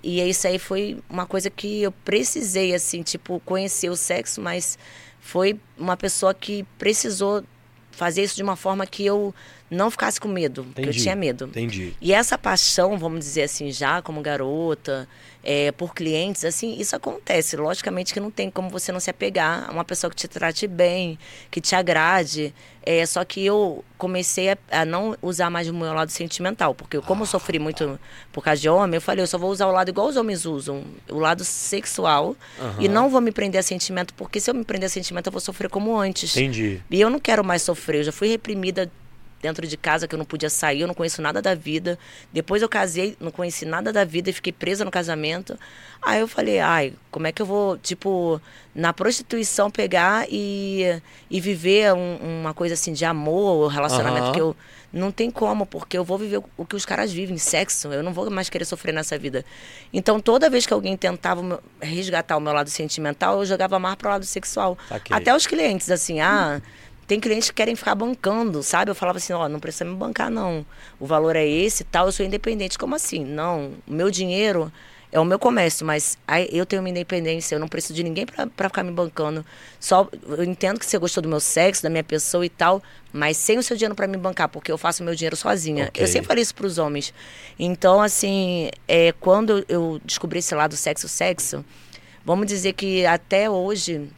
E isso aí foi uma coisa que eu precisei, assim, tipo, conhecer o sexo, mas foi uma pessoa que precisou fazer isso de uma forma que eu não ficasse com medo, porque eu Entendi. tinha medo. Entendi. E essa paixão, vamos dizer assim, já como garota, é, por clientes, assim, isso acontece. Logicamente que não tem como você não se apegar a uma pessoa que te trate bem, que te agrade. É, só que eu comecei a, a não usar mais o meu lado sentimental, porque eu, como eu sofri muito por causa de homem, eu falei, eu só vou usar o lado igual os homens usam, o lado sexual, e Aham. não vou me prender a sentimento, porque se eu me prender a sentimento, eu vou sofrer como antes. Entendi. E eu não quero mais sofrer, eu já fui reprimida dentro de casa que eu não podia sair, eu não conheço nada da vida. Depois eu casei, não conheci nada da vida e fiquei presa no casamento. Aí eu falei, ai, como é que eu vou, tipo, na prostituição pegar e, e viver um, uma coisa assim de amor, relacionamento Aham. que eu não tem como, porque eu vou viver o que os caras vivem, sexo. Eu não vou mais querer sofrer nessa vida. Então, toda vez que alguém tentava resgatar o meu lado sentimental, eu jogava mais pro lado sexual. Saquei. Até os clientes, assim, ah, tem clientes que querem ficar bancando, sabe? Eu falava assim, ó, não precisa me bancar, não. O valor é esse e tal, eu sou independente. Como assim? Não, o meu dinheiro é o meu comércio, mas aí eu tenho minha independência, eu não preciso de ninguém pra pra ficar me bancando. Só eu entendo que você gostou do meu sexo, da minha pessoa e tal, mas sem o seu dinheiro pra me bancar, porque eu faço meu dinheiro sozinha. Ok. Eu sempre falei isso pros homens. Então, assim, é, quando eu descobri esse lado sexo sexo, vamos dizer que até hoje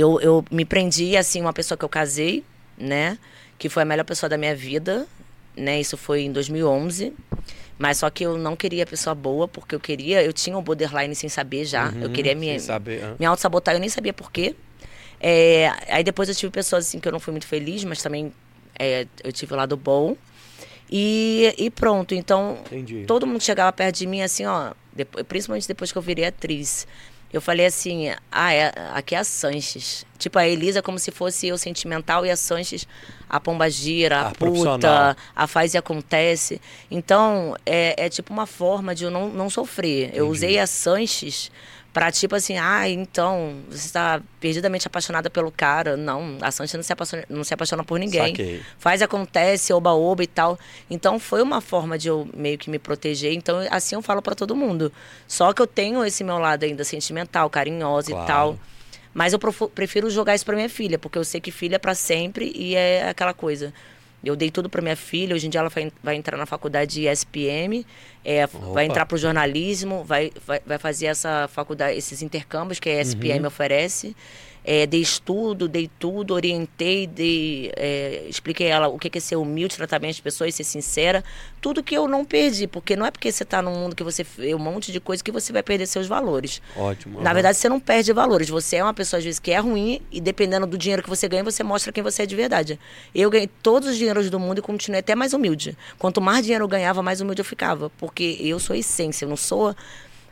eu, eu me prendi assim uma pessoa que eu casei, né, que foi a melhor pessoa da minha vida, né? Isso foi em 2011. Mas só que eu não queria pessoa boa, porque eu queria, eu tinha um borderline sem saber já. eu queria me, Uhum, saber, me auto-sabotar, eu nem sabia por quê. É, aí depois eu tive pessoas assim que eu não fui muito feliz, mas também é, eu tive o lado bom. E, e pronto, então Entendi. todo mundo chegava perto de mim assim, ó, depois, principalmente depois que eu virei atriz. Eu falei assim, ah, é, aqui é a Sanches. Tipo, a Elisa como se fosse eu sentimental e a Sanches a pomba gira, A a, profissional. puta, a faz e acontece. Então, é, é tipo uma forma de eu não, não sofrer. Eu usei a Sanches pra tipo assim, ah, então, você está perdidamente apaixonada pelo cara. Não, a Sanches não se apaixona, não se apaixona por ninguém Saquei. faz acontece, oba-oba e tal. Então foi uma forma de eu meio que me proteger. Então assim eu falo pra todo mundo. Só que eu tenho esse meu lado ainda sentimental, carinhosa Claro. e tal. Mas eu prefiro jogar isso pra minha filha, porque eu sei que filha é pra sempre e é aquela coisa. Eu dei tudo pra minha filha, hoje em dia ela vai, vai entrar na faculdade de SPM, é, vai entrar pro jornalismo, vai, vai, vai fazer essa faculdade, esses intercâmbios que a SPM oferece. É, dei estudo, dei tudo, orientei, dei, é, expliquei a ela o que é ser humilde, tratamento de pessoas, ser sincera. Tudo que eu não perdi, porque não é porque você está num mundo que você vê um monte de coisa que você vai perder seus valores. Ótimo. Na verdade, você não perde valores. Você é uma pessoa, às vezes, que é ruim e dependendo do dinheiro que você ganha, você mostra quem você é de verdade. Eu ganhei todos os dinheiros do mundo e continuei até mais humilde. Quanto mais dinheiro eu ganhava, mais humilde eu ficava. Porque eu sou a essência, eu não sou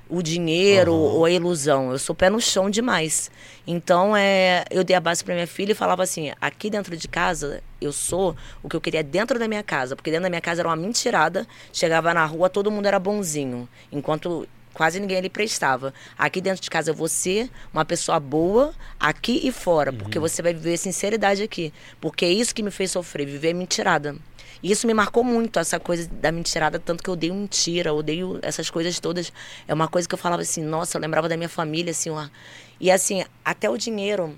o dinheiro ou a ilusão. Eu sou pé no chão demais. Então, é, eu dei a base para minha filha e falava assim: aqui dentro de casa, eu sou o que eu queria dentro da minha casa. Porque dentro da minha casa era uma mentirada. Chegava na rua, todo mundo era bonzinho. Enquanto quase ninguém ali prestava. Aqui dentro de casa ser uma pessoa boa, aqui e fora. Porque você vai viver sinceridade aqui. Porque é isso que me fez sofrer, viver mentirada. E isso me marcou muito, essa coisa da mentirada, tanto que eu odeio mentira, odeio essas coisas todas. É uma coisa que eu falava assim, nossa, eu lembrava da minha família, assim, ó. E assim, até o dinheiro.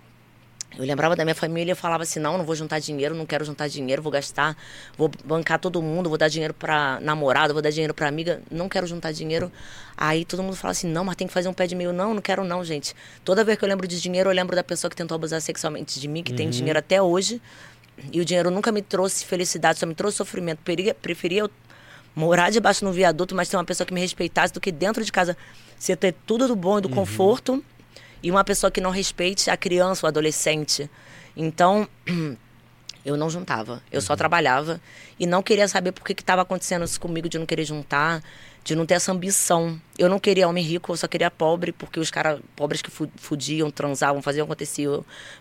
Eu lembrava da minha família e falava assim, não, não vou juntar dinheiro, não quero juntar dinheiro, vou gastar, vou bancar todo mundo, vou dar dinheiro pra namorado, vou dar dinheiro pra amiga, não quero juntar dinheiro. Aí todo mundo fala assim, não, mas tem que fazer um pé de meio. Não, não quero não, gente. Toda vez que eu lembro de dinheiro, eu lembro da pessoa que tentou abusar sexualmente de mim, que tem dinheiro até hoje. E o dinheiro nunca me trouxe felicidade, só me trouxe sofrimento. Preferia, preferia eu morar debaixo de um viaduto, mas ter uma pessoa que me respeitasse do que dentro de casa você ter tudo do bom e do conforto e uma pessoa que não respeite a criança, o adolescente. Então, eu não juntava. Eu só trabalhava e não queria saber por que estava acontecendo isso comigo de não querer juntar, de não ter essa ambição. Eu não queria homem rico, eu só queria pobre, porque os caras pobres que fu- fudiam, transavam, faziam acontecer,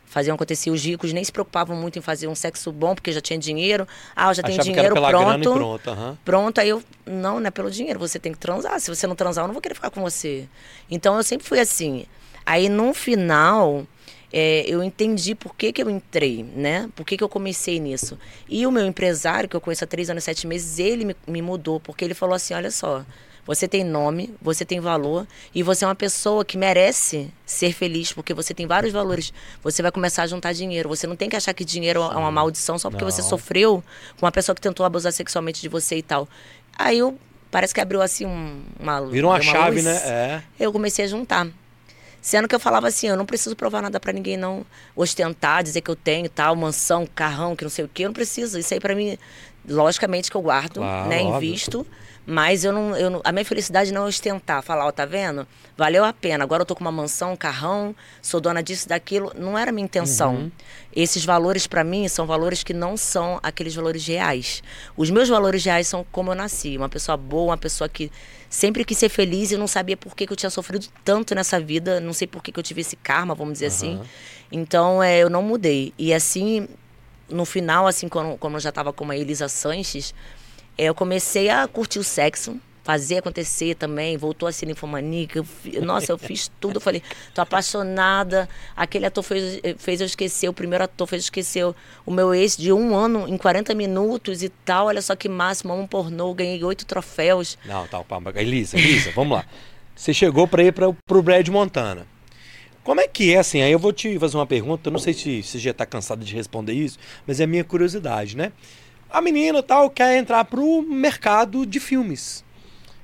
faziam acontecer. Os ricos nem se preocupavam muito em fazer um sexo bom, porque já tinha dinheiro. Ah, eu já tenho Achava dinheiro pronto. pronto. aham. Pronto, aí eu. Não, não é pelo dinheiro, você tem que transar. Se você não transar, eu não vou querer ficar com você. Então eu sempre fui assim. Aí no final, é, eu entendi por que, que eu entrei, né? Por que, que eu comecei nisso. E o meu empresário, que eu conheço há três anos e sete meses, ele me, me mudou, porque ele falou assim: olha só. Você tem nome, você tem valor e você é uma pessoa que merece ser feliz, porque você tem vários valores. Você vai começar a juntar dinheiro. Você não tem que achar que dinheiro é uma maldição só porque você Não. sofreu com uma pessoa que tentou abusar sexualmente de você e tal. Aí eu parece que abriu assim um- uma Virou uma deu chave, luz. né? É. Eu comecei a juntar. Sendo que eu falava assim, eu não preciso provar nada pra ninguém não ostentar, dizer que eu tenho tal mansão, carrão, que não sei o quê, eu não preciso. Isso aí pra mim, logicamente que eu guardo, Claro, né, óbvio. invisto, Mas eu não, eu não- a minha felicidade não é ostentar, falar, ó, tá vendo? Valeu a pena. Agora eu tô com uma mansão, um carrão, sou dona disso, daquilo. Não era a minha intenção. Esses valores para mim são valores que não são aqueles valores reais. Os meus valores reais são como eu nasci, uma pessoa boa, uma pessoa que sempre quis ser feliz e não sabia por que, que eu tinha sofrido tanto nessa vida, não sei por que, que eu tive esse karma, vamos dizer assim. Então, é, eu não mudei. E assim, no final, assim, quando, como eu já estava com a Elisa Sanches, é, eu comecei a curtir o sexo, fazer acontecer também, voltou a ser ninfomaníaca. Nossa, eu fiz tudo, falei, tô apaixonada. Aquele ator fez, fez eu esquecer, o primeiro ator fez eu esquecer o- meu ex de um ano em 40 minutos e tal. Olha só que máximo, um pornô, ganhei oito troféus. Não, tá, calma. Elisa, Elisa, vamos lá. Você chegou para ir para o Brad Montana. Como é que é assim? Aí eu vou te fazer uma pergunta. Eu não sei se você já está cansado de responder isso, mas é minha curiosidade, né? A menina tal quer entrar pro mercado de filmes.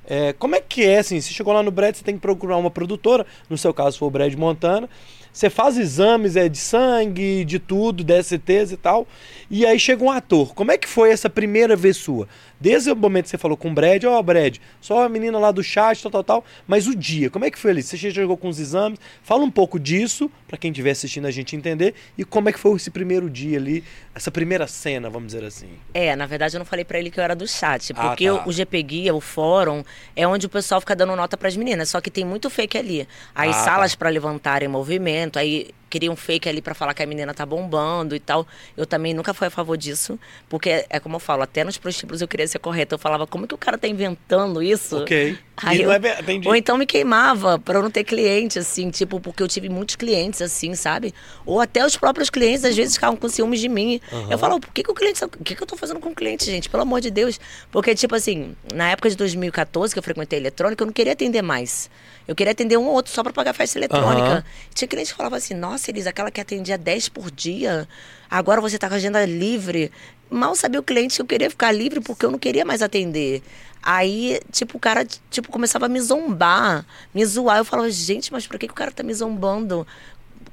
É, como é que é assim? Você chegou lá no Brad, você tem que procurar uma produtora. No seu caso foi o Brad Montana. Você faz exames é, de sangue, de tudo, DSTs e tal. E aí chega um ator. Como é que foi essa primeira vez sua? Desde o momento que você falou com o Brad, ó, Brad, só a menina lá do chat, tal, tal, tal. Mas o dia, como é que foi ali? Você chegou com os exames? Fala um pouco disso, pra quem estiver assistindo a gente entender. E como é que foi esse primeiro dia ali, essa primeira cena, vamos dizer assim. É, na verdade eu não falei pra ele que eu era do chat, Ah, porque tá. o, GP Guia, o fórum, é onde o pessoal fica dando nota pras meninas, só que tem muito fake ali. Aí Ah, salas tá. pra levantarem movimento, aí queriam fake ali pra falar que a menina tá bombando e tal. Eu também nunca fui a favor disso, porque é como eu falo, até nos prostíbulos eu queria ser correta. Eu falava, como que o cara tá inventando isso? Ok. Aí eu- é. Ou então me queimava pra eu não ter cliente, assim, tipo, porque eu tive muitos clientes, assim, sabe? Ou até os próprios clientes, às vezes, ficavam com ciúmes de mim. Eu falava, por que, que o cliente. tá- O que, que eu tô fazendo com o cliente, gente? Pelo amor de Deus. Porque, tipo assim, na época de 2014, que eu frequentei eletrônica, eu não queria atender mais. Eu queria atender um ou outro só pra pagar festa eletrônica. Aham. Tinha cliente que falava assim, nossa, Elisa, aquela que atendia 10 por dia, agora você tá com a agenda livre. Mal sabia o cliente que eu queria ficar livre porque eu não queria mais atender. Aí, tipo, o cara, tipo, começava a me zombar, me zoar. Eu falava, gente, mas por que, que o cara tá me zombando?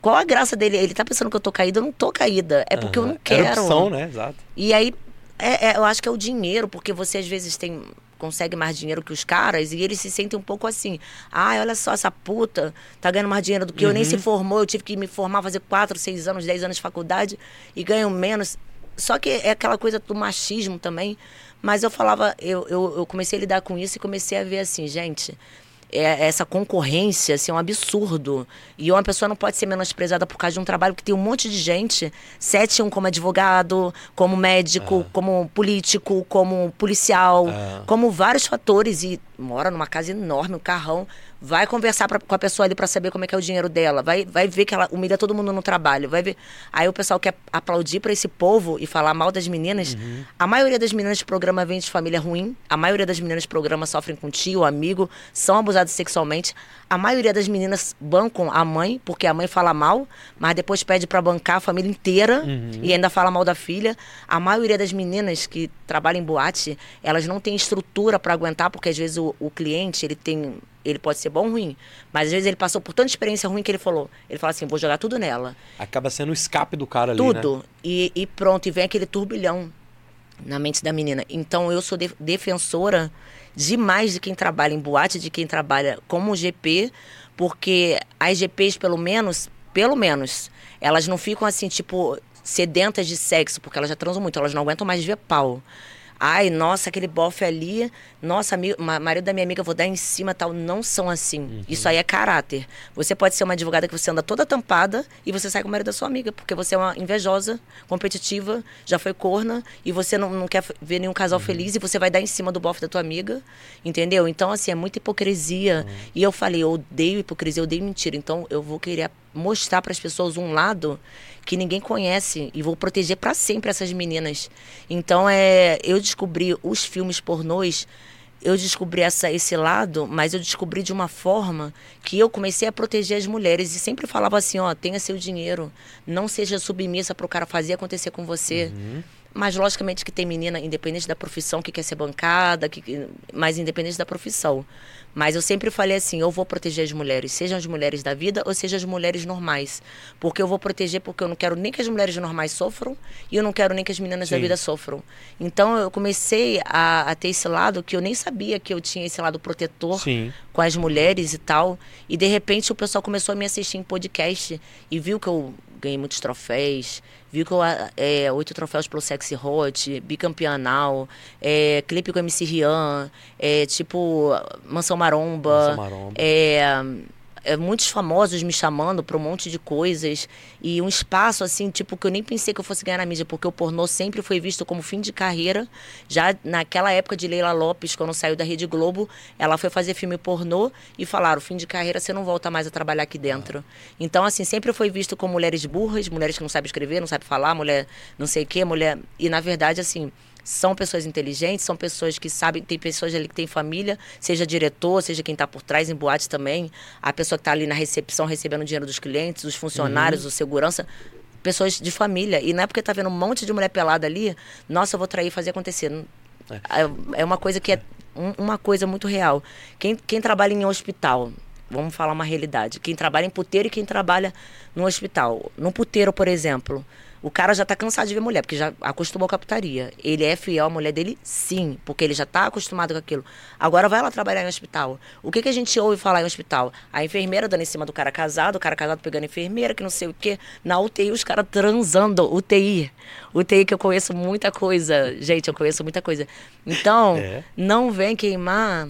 Qual a graça dele? Ele tá pensando que eu tô caída, eu não tô caída. É porque eu não quero. Era opção, né? Exato. E aí, é- é, eu acho que é o dinheiro, porque você às vezes tem consegue mais dinheiro que os caras e eles se sentem um pouco assim. Ai, olha só, essa puta tá ganhando mais dinheiro do que eu, nem se formou, eu tive que me formar, fazer 4, 6 anos, 10 anos de faculdade e ganho menos. Só que é aquela coisa do machismo também. Mas eu falava, eu, eu, eu comecei a lidar com isso e comecei a ver assim, gente, é, essa concorrência assim, é um absurdo. E uma pessoa não pode ser menosprezada por causa de um trabalho que tem um monte de gente, sete um como advogado, como médico, como político, como policial, Ah. como vários fatores. E mora numa casa enorme, um carrão. Vai conversar pra, com a pessoa ali para saber como é que é o dinheiro dela. Vai, vai ver que ela humilha todo mundo no trabalho. Vai ver. Aí o pessoal quer aplaudir para esse povo e falar mal das meninas. A maioria das meninas de programa vem de família ruim. A maioria das meninas de programa sofrem com tio, amigo, são abusadas sexualmente. A maioria das meninas bancam a mãe, porque a mãe fala mal, mas depois pede para bancar a família inteira e ainda fala mal da filha. A maioria das meninas que trabalham em boate, elas não têm estrutura para aguentar, porque às vezes o, o cliente, ele tem ele pode ser bom ou ruim, mas às vezes ele passou por tanta experiência ruim que ele falou, ele fala assim, vou jogar tudo nela. Acaba sendo o escape do cara ali, né? Tudo. E, e pronto, e vem aquele turbilhão na mente da menina. Então eu sou de- defensora demais de quem trabalha em boate, de quem trabalha como GP, porque as GPs, pelo menos, pelo menos, elas não ficam assim, tipo, sedentas de sexo, porque elas já transam muito, elas não aguentam mais ver pau. Ai, nossa, aquele bofe ali, nossa, ami- ma- marido da minha amiga, vou dar em cima tal. Não são assim. Isso aí é caráter. Você pode ser uma advogada que você anda toda tampada e você sai com o marido da sua amiga, porque você é uma invejosa, competitiva, já foi corna e você não, não quer ver nenhum casal feliz e você vai dar em cima do bofe da tua amiga, entendeu? Então, assim, é muita hipocrisia. E eu falei, eu odeio hipocrisia, eu odeio mentira. Então, eu vou querer mostrar para as pessoas um lado que ninguém conhece e vou proteger para sempre essas meninas. Então é, eu descobri os filmes pornôs, eu descobri essa esse lado, mas eu descobri de uma forma que eu comecei a proteger as mulheres e sempre falava assim, ó, tenha seu dinheiro, não seja submissa para o cara fazer acontecer com você. Mas logicamente que tem menina independente da profissão que quer ser bancada, que, que- mas independente da profissão. Mas eu sempre falei assim, eu vou proteger as mulheres, sejam as mulheres da vida ou sejam as mulheres normais. Porque eu vou proteger porque eu não quero nem que as mulheres normais sofram e eu não quero nem que as meninas Sim. da vida sofram. Então eu comecei a, a ter esse lado que eu nem sabia que eu tinha esse lado protetor Sim. com as mulheres e tal. E de repente o pessoal começou a me assistir em podcast e viu que eu ganhei muitos troféus, viu que eu é, oito troféus pelo Sexy Hot, bicampeonal, é, clipe com MC Rian, é, tipo Mansão Maromba, Mansão Maromba. é, é, muitos famosos me chamando para um monte de coisas e um espaço assim, tipo, que eu nem pensei que eu fosse ganhar na mídia, porque o pornô sempre foi visto como fim de carreira. Já naquela época de Leila Lopes, quando saiu da Rede Globo, ela foi fazer filme pornô e falaram: fim de carreira, você não volta mais a trabalhar aqui dentro. Então, assim, sempre foi visto como mulheres burras, mulheres que não sabem escrever, não sabem falar, mulher não sei o quê, mulher. E na verdade, assim são pessoas inteligentes, são pessoas que sabem, tem pessoas ali que têm família, seja diretor, seja quem está por trás em boate também, a pessoa que está ali na recepção recebendo o dinheiro dos clientes, os funcionários, o segurança, pessoas de família. E não é porque tá vendo um monte de mulher pelada ali, nossa, eu vou trair e fazer acontecer. É, é uma coisa que é um- uma coisa muito real. Quem, quem trabalha em hospital, vamos falar uma realidade, quem trabalha em puteiro e quem trabalha no hospital. No puteiro, por exemplo, o cara já tá cansado de ver mulher, porque já acostumou com a putaria. Ele é fiel à mulher dele, sim, porque ele já tá acostumado com aquilo. Agora vai lá trabalhar em hospital. O que, que a gente ouve falar em hospital? A enfermeira dando em cima do cara casado, o cara casado pegando a enfermeira, que não sei o quê. Na UTI, os caras transando. UTI. UTI que eu conheço muita coisa. Gente, eu conheço muita coisa. Então, É. não vem queimar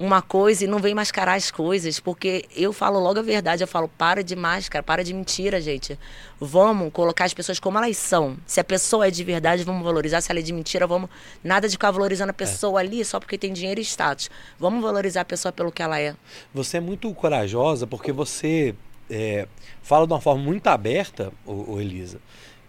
uma coisa e não vem mascarar as coisas, porque eu falo logo a verdade, eu falo, para de máscara, para de mentira, gente. Vamos colocar as pessoas como elas são. Se a pessoa é de verdade, vamos valorizar. Se ela é de mentira, vamos nada de ficar valorizando a pessoa ali só porque tem dinheiro e status. Vamos valorizar a pessoa pelo que ela é. Você é muito corajosa porque você é, fala de uma forma muito aberta, ô Elisa.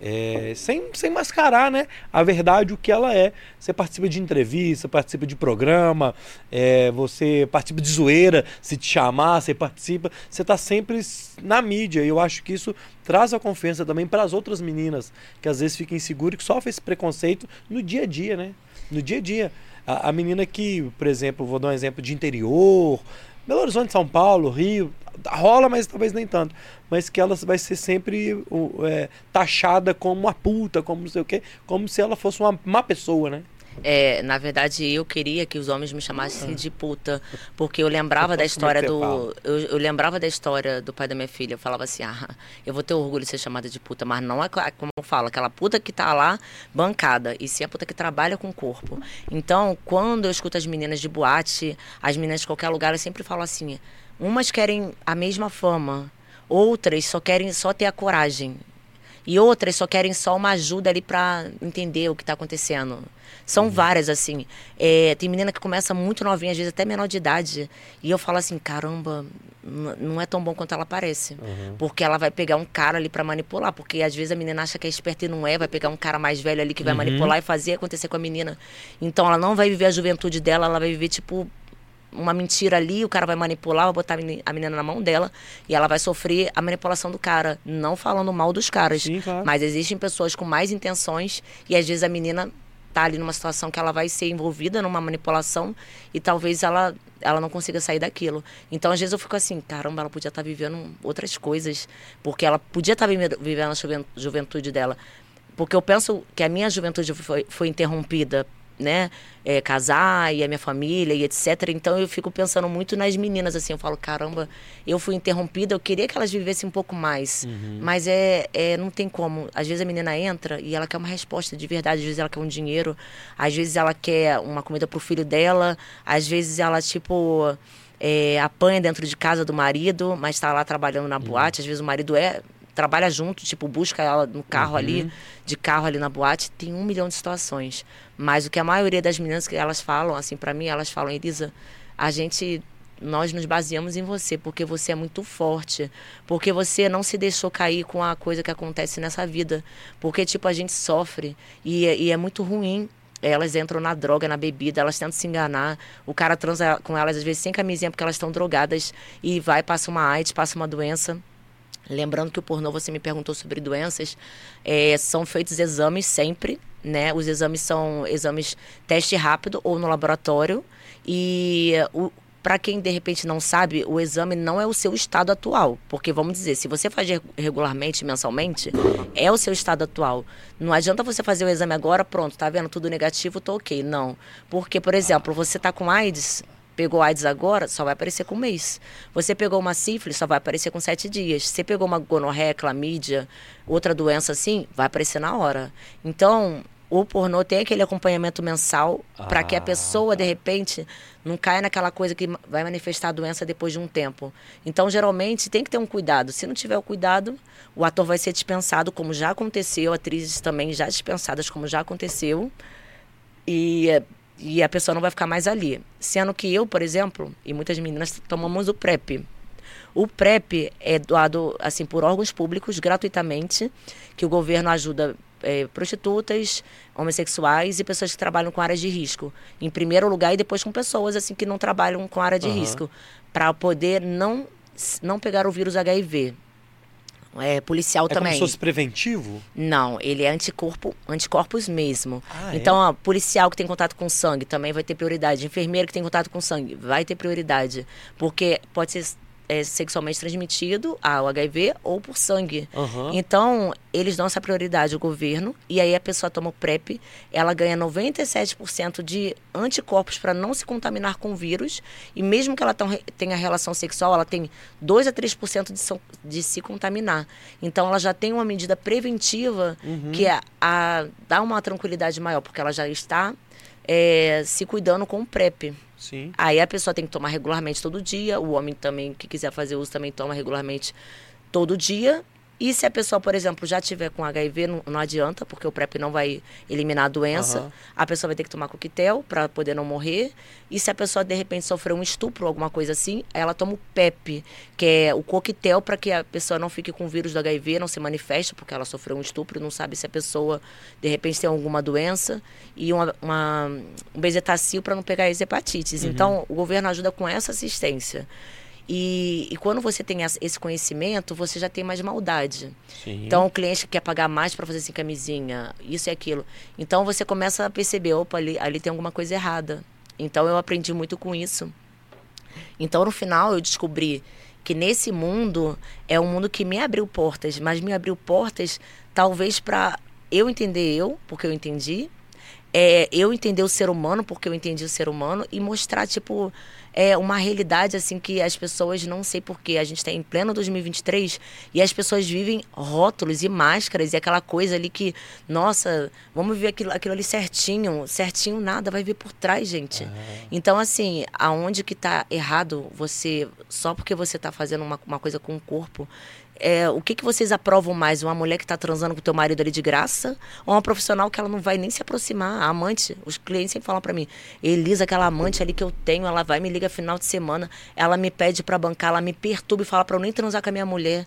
É, sem, sem mascarar, né? A verdade, o que ela é. Você participa de entrevista, participa de programa, é, você participa de zoeira, se te chamar, você participa. Você está sempre na mídia. E eu acho que isso traz a confiança também para as outras meninas que às vezes ficam inseguras e que sofrem esse preconceito no dia a dia, né? No dia a dia. A, a menina que, por exemplo, vou dar um exemplo de interior, Belo Horizonte, São Paulo, Rio, rola, mas talvez nem tanto. Mas que ela vai ser sempre é, taxada como uma puta, como não sei o quê, como se ela fosse uma má pessoa, né? É, na verdade, eu queria que os homens me chamassem de puta, porque eu lembrava da é que história do. Eu, eu lembrava da história do pai da minha filha. Eu falava assim, ah, eu vou ter orgulho de ser chamada de puta, mas não é co- como eu falo, aquela puta que tá lá bancada, e sim a puta que trabalha com o corpo. Então, quando eu escuto as meninas de boate, as meninas de qualquer lugar, eu sempre falo assim: umas querem a mesma fama, outras só querem só ter a coragem. E outras só querem só uma ajuda ali pra entender o que tá acontecendo. São várias, assim. É, tem menina que começa muito novinha, às vezes até menor de idade. E eu falo assim, caramba, não é tão bom quanto ela parece. Porque ela vai pegar um cara ali pra manipular. Porque às vezes a menina acha que é esperta e não é. Vai pegar um cara mais velho ali que vai manipular e fazer acontecer com a menina. Então ela não vai viver a juventude dela, ela vai viver, tipo, uma mentira ali, o cara vai manipular, vai botar a meni- a menina na mão dela e ela vai sofrer a manipulação do cara. Não falando mal dos caras. Sim, claro. Mas existem pessoas com mais intenções e às vezes a menina tá ali numa situação que ela vai ser envolvida numa manipulação e talvez ela ela não consiga sair daquilo. Então, às vezes eu fico assim, caramba, ela podia estar vivendo outras coisas, porque ela podia estar vive- vivendo a juven- juventude dela. Porque eu penso que a minha juventude foi, foi interrompida né, é, casar e a minha família e etc. Então eu fico pensando muito nas meninas, assim, eu falo, caramba, eu fui interrompida, eu queria que elas vivessem um pouco mais, mas é, é, não tem como. Às vezes a menina entra e ela quer uma resposta de verdade, às vezes ela quer um dinheiro, às vezes ela quer uma comida pro filho dela, às vezes ela, tipo, é, apanha dentro de casa do marido, mas está lá trabalhando na boate, às vezes o marido é trabalha junto, tipo, busca ela no carro ali, de carro ali na boate, tem um milhão de situações. Mas o que a maioria das meninas que elas falam, assim, para mim, elas falam, Elisa, a gente, nós nos baseamos em você, porque você é muito forte, porque você não se deixou cair com a coisa que acontece nessa vida, porque, tipo, a gente sofre e, é- e é muito ruim elas entram na droga, na bebida, elas tentam se enganar. O cara transa com elas, às vezes, sem camisinha, porque elas estão drogadas. E vai, passa uma AIDS, passa uma doença. Lembrando que o pornô, você me perguntou sobre doenças, é, são feitos exames sempre, né? Os exames são exames teste rápido ou no laboratório. E o, para quem de repente não sabe, o exame não é o seu estado atual. Porque, vamos dizer, se você faz regularmente, mensalmente, é o seu estado atual. Não adianta você fazer o exame agora, pronto, tá vendo tudo negativo, tô ok. Não. Porque, por exemplo, você tá com AIDS, pegou AIDS agora, só vai aparecer com um mês. Você pegou uma sífilis, só vai aparecer com sete dias. Você pegou uma gonorreia, clamídia, outra doença assim, vai aparecer na hora. Então, o pornô tem aquele acompanhamento mensal ah. para que a pessoa, de repente, não caia naquela coisa que vai manifestar a doença depois de um tempo. Então, geralmente, tem que ter um cuidado. Se não tiver o cuidado, o ator vai ser dispensado, como já aconteceu, atrizes também já dispensadas, como já aconteceu. E, e a pessoa não vai ficar mais ali. Sendo que eu, por exemplo, e muitas meninas tomamos o PrEP. O PrEP é doado assim por órgãos públicos gratuitamente, que o governo ajuda é, prostitutas, homossexuais e pessoas que trabalham com áreas de risco. Em primeiro lugar e depois com pessoas assim que não trabalham com área de uhum. risco, para poder não não pegar o vírus HIV. É policial é também. É como se fosse preventivo? Não, ele é anticorpo, anticorpos mesmo. Ah, é? então, ó, policial que tem contato com sangue também vai ter prioridade. Enfermeiro que tem contato com sangue vai ter prioridade. Porque pode ser é, sexualmente transmitido, ao HIV, ou por sangue. Uhum. Então, eles dão essa prioridade ao governo, e aí a pessoa toma o PrEP, ela ganha 97% de anticorpos para não se contaminar com o vírus, e mesmo que ela tenha relação sexual, ela tem 2 a 3% de, de se contaminar. Então, ela já tem uma medida preventiva uhum. que é a, dá uma tranquilidade maior, porque ela já está é, se cuidando com o PrEP. Sim. Aí a pessoa tem que tomar regularmente todo dia, o homem também, que quiser fazer uso, também toma regularmente todo dia. E se a pessoa, por exemplo, já tiver com HIV, não, não adianta, porque o PrEP não vai eliminar a doença. Uhum. A pessoa vai ter que tomar coquetel para poder não morrer. E se a pessoa, de repente, sofreu um estupro ou alguma coisa assim, ela toma o PEP, que é o coquetel para que a pessoa não fique com o vírus do HIV, não se manifeste, porque ela sofreu um estupro, não sabe se a pessoa, de repente, tem alguma doença. E uma, uma um bezetacil para não pegar as hepatites. Uhum. Então, o governo ajuda com essa assistência. E, e, quando você tem esse conhecimento, você já tem mais maldade. Sim. Então, o cliente quer pagar mais para fazer assim, camisinha, isso e aquilo. Então, você começa a perceber, opa, ali, ali tem alguma coisa errada. Então, eu aprendi muito com isso. Então, no final, eu descobri que nesse mundo é um mundo que me abriu portas, mas me abriu portas talvez para eu entender eu, porque eu entendi, é, eu entender o ser humano, porque eu entendi o ser humano, e mostrar, tipo, é uma realidade assim que as pessoas não sei porquê. A gente está em pleno 2023 e as pessoas vivem rótulos e máscaras e aquela coisa ali que, nossa, vamos ver aquilo, aquilo ali certinho. Certinho nada, vai ver por trás, gente. Uhum. Então, assim, aonde que está errado você, só porque você está fazendo uma, uma coisa com o corpo, é, o que, que vocês aprovam mais? Uma mulher que está transando com o teu marido ali de graça? Ou uma profissional que ela não vai nem se aproximar? A amante, os clientes sempre falam para mim, Elisa, aquela amante ali que eu tenho, ela vai me liga final de semana, ela me pede para bancar, ela me perturba e fala para eu nem transar com a minha mulher.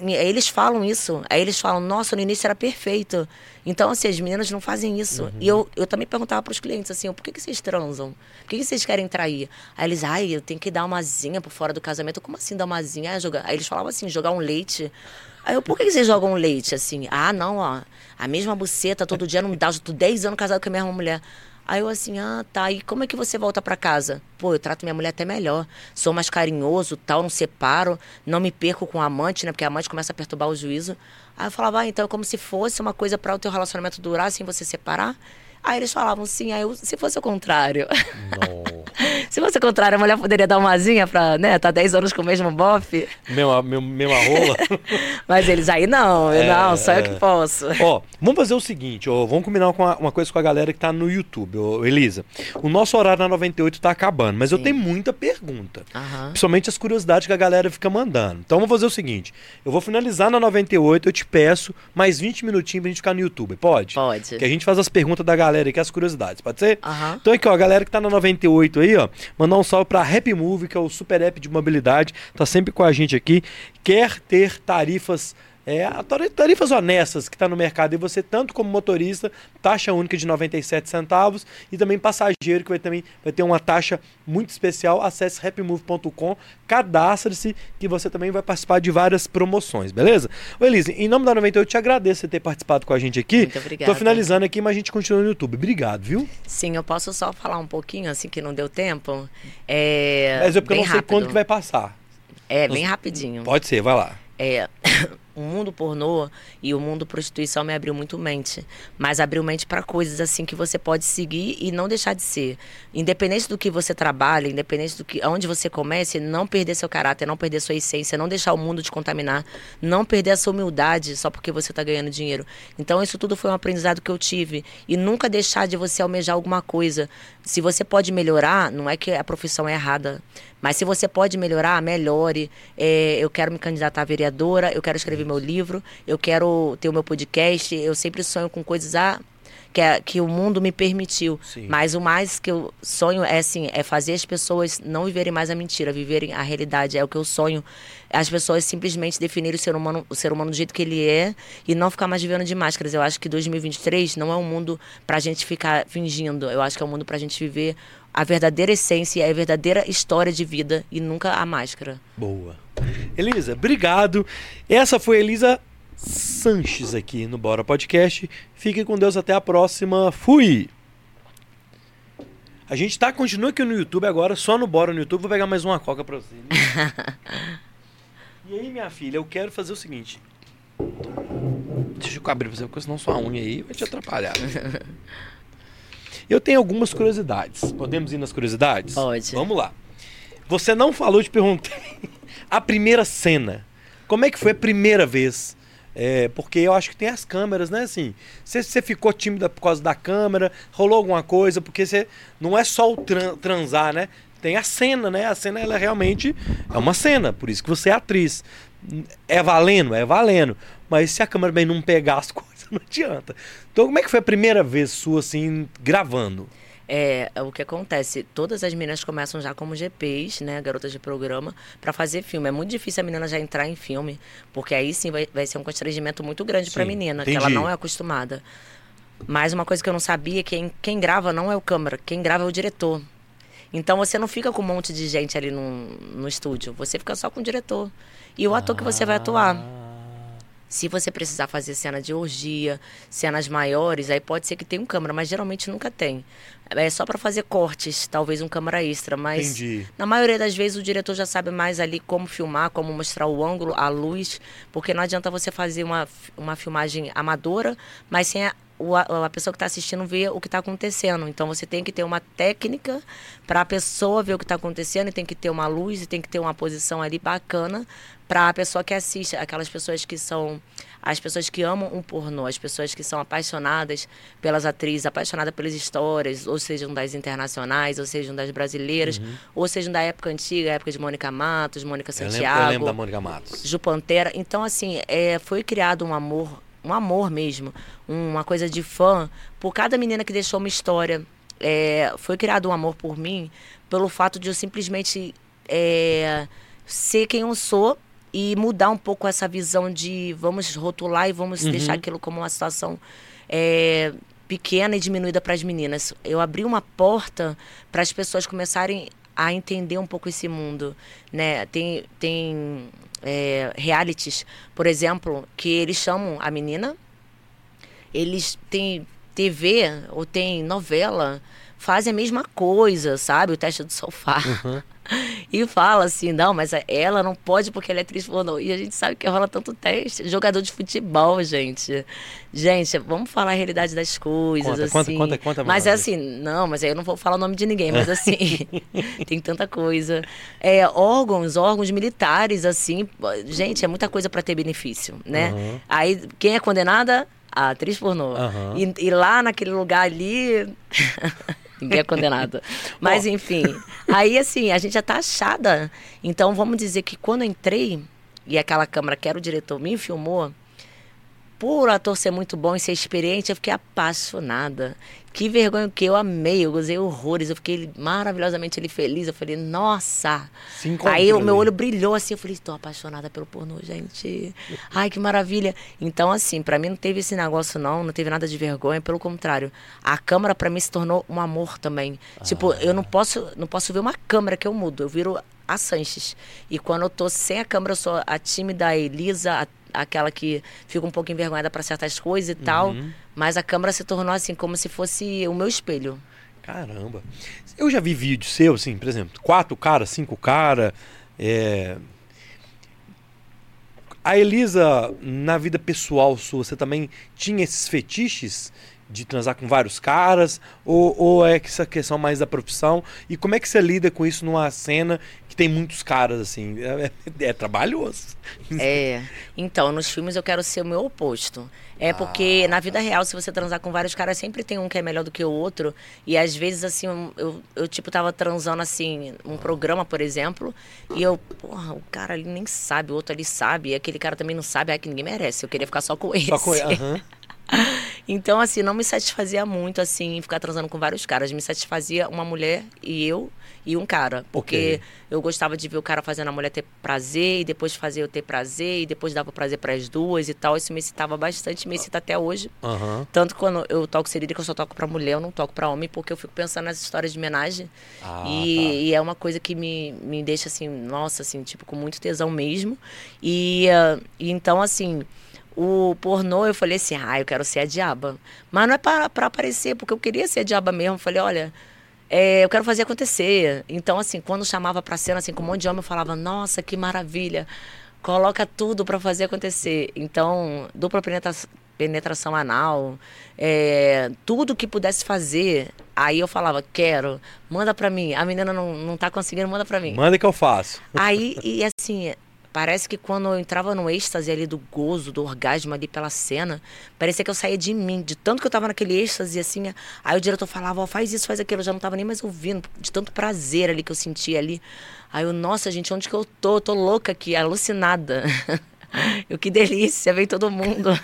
Eles falam isso. Aí eles falam, nossa, no início era perfeito. Então, assim, as meninas não fazem isso. Uhum. E eu, eu também perguntava para os clientes assim, por que, que vocês transam? Por que, que vocês querem trair? Aí eles, ai, eu tenho que dar uma zinha por fora do casamento. Como assim dar uma zinha? Aí, jogar... Aí eles falavam assim, jogar um leite. Aí eu, por que, que vocês jogam leite assim? Ah, não, ó, a mesma buceta todo dia não me dá. Eu tô 10 anos casado com a mesma mulher. Aí eu assim, ah, tá. E como é que você volta para casa? Pô, eu trato minha mulher até melhor. Sou mais carinhoso, tal, não separo, não me perco com a amante, né? Porque a amante começa a perturbar o juízo. Aí eu falava, ah, então é como se fosse uma coisa para o teu relacionamento durar sem você separar. Aí eles falavam sim, aí eu, se fosse o contrário. se fosse o contrário, a mulher poderia dar uma asinha pra, né, tá 10 anos com o mesmo bofe. Mesma, mesma rola. Mas eles aí não, eu é, não, só é. eu que posso. Ó, vamos fazer o seguinte, ó, vamos combinar com uma, uma, coisa com a galera que tá no YouTube, ó, Elisa. O nosso horário na 98 tá acabando, mas sim. eu tenho muita pergunta. Uhum. Principalmente as curiosidades que a galera fica mandando. Então vamos fazer o seguinte, eu vou finalizar na 98, eu te peço mais 20 minutinhos pra gente ficar no YouTube, pode? Pode. Que a gente faz as perguntas da galera galera aqui as curiosidades, pode ser? Uhum. Então aqui, ó, a galera que tá na 98 aí, ó, mandar um salve pra Happy Move, que é o super app de mobilidade, tá sempre com a gente aqui. Quer ter tarifas é, tarifas honestas que está no mercado e você, tanto como motorista, taxa única de 97 centavos e também passageiro que vai, também, vai ter uma taxa muito especial. Acesse happymove.com, cadastre-se que você também vai participar de várias promoções, beleza? Ô Elise, em nome da 98, eu te agradeço você ter participado com a gente aqui. Muito obrigada. Tô finalizando aqui, mas a gente continua no YouTube. Obrigado, viu? Sim, eu posso só falar um pouquinho, assim, que não deu tempo. É, mas é porque eu não sei rápido. quando que vai passar. É, bem rapidinho. Pode ser, vai lá. É, o mundo pornô e o mundo prostituição me abriu muito mente, mas abriu mente para coisas assim que você pode seguir e não deixar de ser. Independente do que você trabalha, independente do que aonde você comece, não perder seu caráter, não perder sua essência, não deixar o mundo te contaminar, não perder a sua humildade só porque você está ganhando dinheiro. Então isso tudo foi um aprendizado que eu tive e nunca deixar de você almejar alguma coisa. Se você pode melhorar, não é que a profissão é errada, mas se você pode melhorar, melhore. É, eu quero me candidatar a vereadora, eu quero escrever meu livro, eu quero ter o meu podcast. Eu sempre sonho com coisas ah, que, é- que o mundo me permitiu. Sim. Mas o mais que eu sonho é assim, é fazer as pessoas não viverem mais a mentira, viverem a realidade. É o que eu sonho. As pessoas simplesmente definirem o ser humano, o ser humano do jeito que ele é e não ficar mais vivendo de máscaras. Eu acho que 2023 não é um mundo pra gente ficar fingindo. Eu acho que é um mundo pra gente viver a verdadeira essência, a verdadeira história de vida e nunca a máscara. Boa. Elisa, obrigado. Essa foi a Elisa Sanches aqui no Bora Podcast. Fiquem com Deus até a próxima. Fui! A gente tá, continua aqui no YouTube agora, só no Bora no YouTube. Vou pegar mais uma coca pra você. e aí, minha filha, eu quero fazer o seguinte. Deixa eu abrir pra você, porque senão sua unha aí vai te atrapalhar. Eu tenho algumas curiosidades. Podemos ir nas curiosidades? Pode. Vamos lá. Você não falou, te perguntei. A primeira cena. Como é que foi a primeira vez? É, porque eu acho que tem as câmeras, né? Assim, você, ficou tímida por causa da câmera, rolou alguma coisa, porque você não é só o tran- transar, né? Tem a cena, né? A cena ela realmente é uma cena, por isso que você é atriz. É valendo, é valendo. Mas se a câmera bem não pegar as coisas, não adianta. Então, como é que foi a primeira vez sua assim gravando? É, o que acontece, todas as meninas começam já como GPs, né, garotas de programa, para fazer filme. É muito difícil a menina já entrar em filme, porque aí sim vai, vai ser um constrangimento muito grande para a menina, que ela entendi. não é acostumada. Mas uma coisa que eu não sabia, quem, quem grava não é o câmera, quem grava é o diretor. Então você não fica com um monte de gente ali no, no estúdio, você fica só com o diretor. E o ator que você vai atuar. Se você precisar fazer cena de orgia, cenas maiores, aí pode ser que tenha um câmera, mas geralmente nunca tem. É só para fazer cortes, talvez um câmera extra, mas Entendi. na maioria das vezes o diretor já sabe mais ali como filmar, como mostrar o ângulo, a luz, porque não adianta você fazer uma, uma filmagem amadora, mas sem a, a, a pessoa que está assistindo ver o que está acontecendo. Então você tem que ter uma técnica para a pessoa ver o que está acontecendo, e tem que ter uma luz, e tem que ter uma posição ali bacana para a pessoa que assiste, aquelas pessoas que são as pessoas que amam um pornô, as pessoas que são apaixonadas pelas atrizes, apaixonadas pelas histórias, ou sejam das internacionais, ou sejam das brasileiras, ou sejam da época antiga, época de Mônica Matos, Mônica Eu lembro, Santiago. eu lembro da Mônica Matos. Ju Pantera. Então, assim, é, foi criado um amor, um amor mesmo, uma coisa de fã, por cada menina que deixou uma história. É, foi criado um amor por mim pelo fato de eu simplesmente é, ser quem eu sou e mudar um pouco essa visão de vamos rotular e vamos deixar aquilo como uma situação é, pequena e diminuída para as meninas. Eu abri uma porta para as pessoas começarem a entender um pouco esse mundo, né? Tem tem é, realities, por exemplo, que eles chamam a menina, eles têm TV ou tem novela, fazem a mesma coisa, sabe? O teste do sofá. E fala assim, não, mas ela não pode porque ela é atriz pornô. E a gente sabe que rola tanto teste. Jogador de futebol, gente. Gente, vamos falar a realidade das coisas, Conta, assim. conta, conta, conta, mas é assim, não, mas aí eu não vou falar o nome de ninguém, mas assim, tem tanta coisa. É, órgãos, órgãos militares, assim, gente, é muita coisa para ter benefício, né? Aham. Aí, quem é condenada? A atriz pornô. Aham. E, e lá naquele lugar ali. Ninguém é condenado. Mas, Bom. enfim. Aí, assim, a gente já tá achada. Então, vamos dizer que quando eu entrei, e aquela câmera que era o diretor me filmou, por ator ser muito bom e ser experiente, eu fiquei apaixonada. Que vergonha que eu amei, eu gozei horrores, eu fiquei maravilhosamente ali feliz. Eu falei, nossa! Aí o meu olho brilhou assim, eu falei, estou apaixonada pelo pornô, gente. Ai, que maravilha. Então, assim, pra mim não teve esse negócio, não, não teve nada de vergonha, pelo contrário. A câmera pra mim se tornou um amor também. Tipo, eu não posso, não posso ver uma câmera que eu mudo, eu viro a Sanches. E quando eu tô sem a câmera, eu sou a tímida, a Elisa, a- aquela que fica um pouco envergonhada pra certas coisas e tal. Mas a câmera se tornou assim, como se fosse o meu espelho. Caramba. Eu já vi vídeo seu, assim, por exemplo, quatro caras, cinco caras. É... A Elisa, na vida pessoal sua, você também tinha esses fetiches de transar com vários caras? Ou, ou é que essa questão mais da profissão? E como é que você lida com isso numa cena que tem muitos caras, assim? É, é- é trabalhoso. É. Então, nos filmes eu quero ser o meu oposto. É porque Ah. na vida real, se você transar com vários caras, sempre tem um que é melhor do que o outro. E às vezes, assim, eu, eu, tipo, tava transando, assim, um programa, por exemplo, e eu, porra, o cara ali nem sabe, o outro ali sabe, e aquele cara também não sabe, é que ninguém merece. Eu queria ficar só com esse. Só com... Aham. Então, assim, não me satisfazia muito, assim, ficar transando com vários caras. Me satisfazia uma mulher e eu e um cara. Porque Ok. eu gostava de ver o cara fazendo a mulher ter prazer e depois fazer eu ter prazer e depois dava prazer para as duas e tal. Isso me excitava bastante, me excita até hoje. Tanto quando eu toco serílica, eu só toco pra mulher, eu não toco pra homem, porque eu fico pensando nas histórias de homenagem. Ah, e, tá. e é uma coisa que me, me deixa assim, nossa, assim, tipo, com muito tesão mesmo. E, ah, e então, assim, o pornô, eu falei assim, ah, eu quero ser a diaba. Mas não é pra, pra aparecer, porque eu queria ser a diaba mesmo. Eu falei, olha, é, eu quero fazer acontecer. Então, assim, quando chamava pra cena, assim, com um monte de homem, eu falava, nossa, que maravilha. Coloca tudo pra fazer acontecer. Então, dupla penetra penetração anal, é, tudo que pudesse fazer. Aí eu falava, quero, manda pra mim. A menina não, não tá conseguindo, manda pra mim. Manda que eu faço. Aí, e assim, parece que quando eu entrava no êxtase ali do gozo, do orgasmo ali pela cena, parecia que eu saía de mim, de tanto que eu tava naquele êxtase, assim. Aí o diretor falava, ó, faz isso, faz aquilo. Eu já não tava nem mais ouvindo, de tanto prazer ali que eu sentia ali. Aí eu, nossa, gente, onde que eu tô? Tô louca aqui, alucinada. Eu, que delícia, vem todo mundo.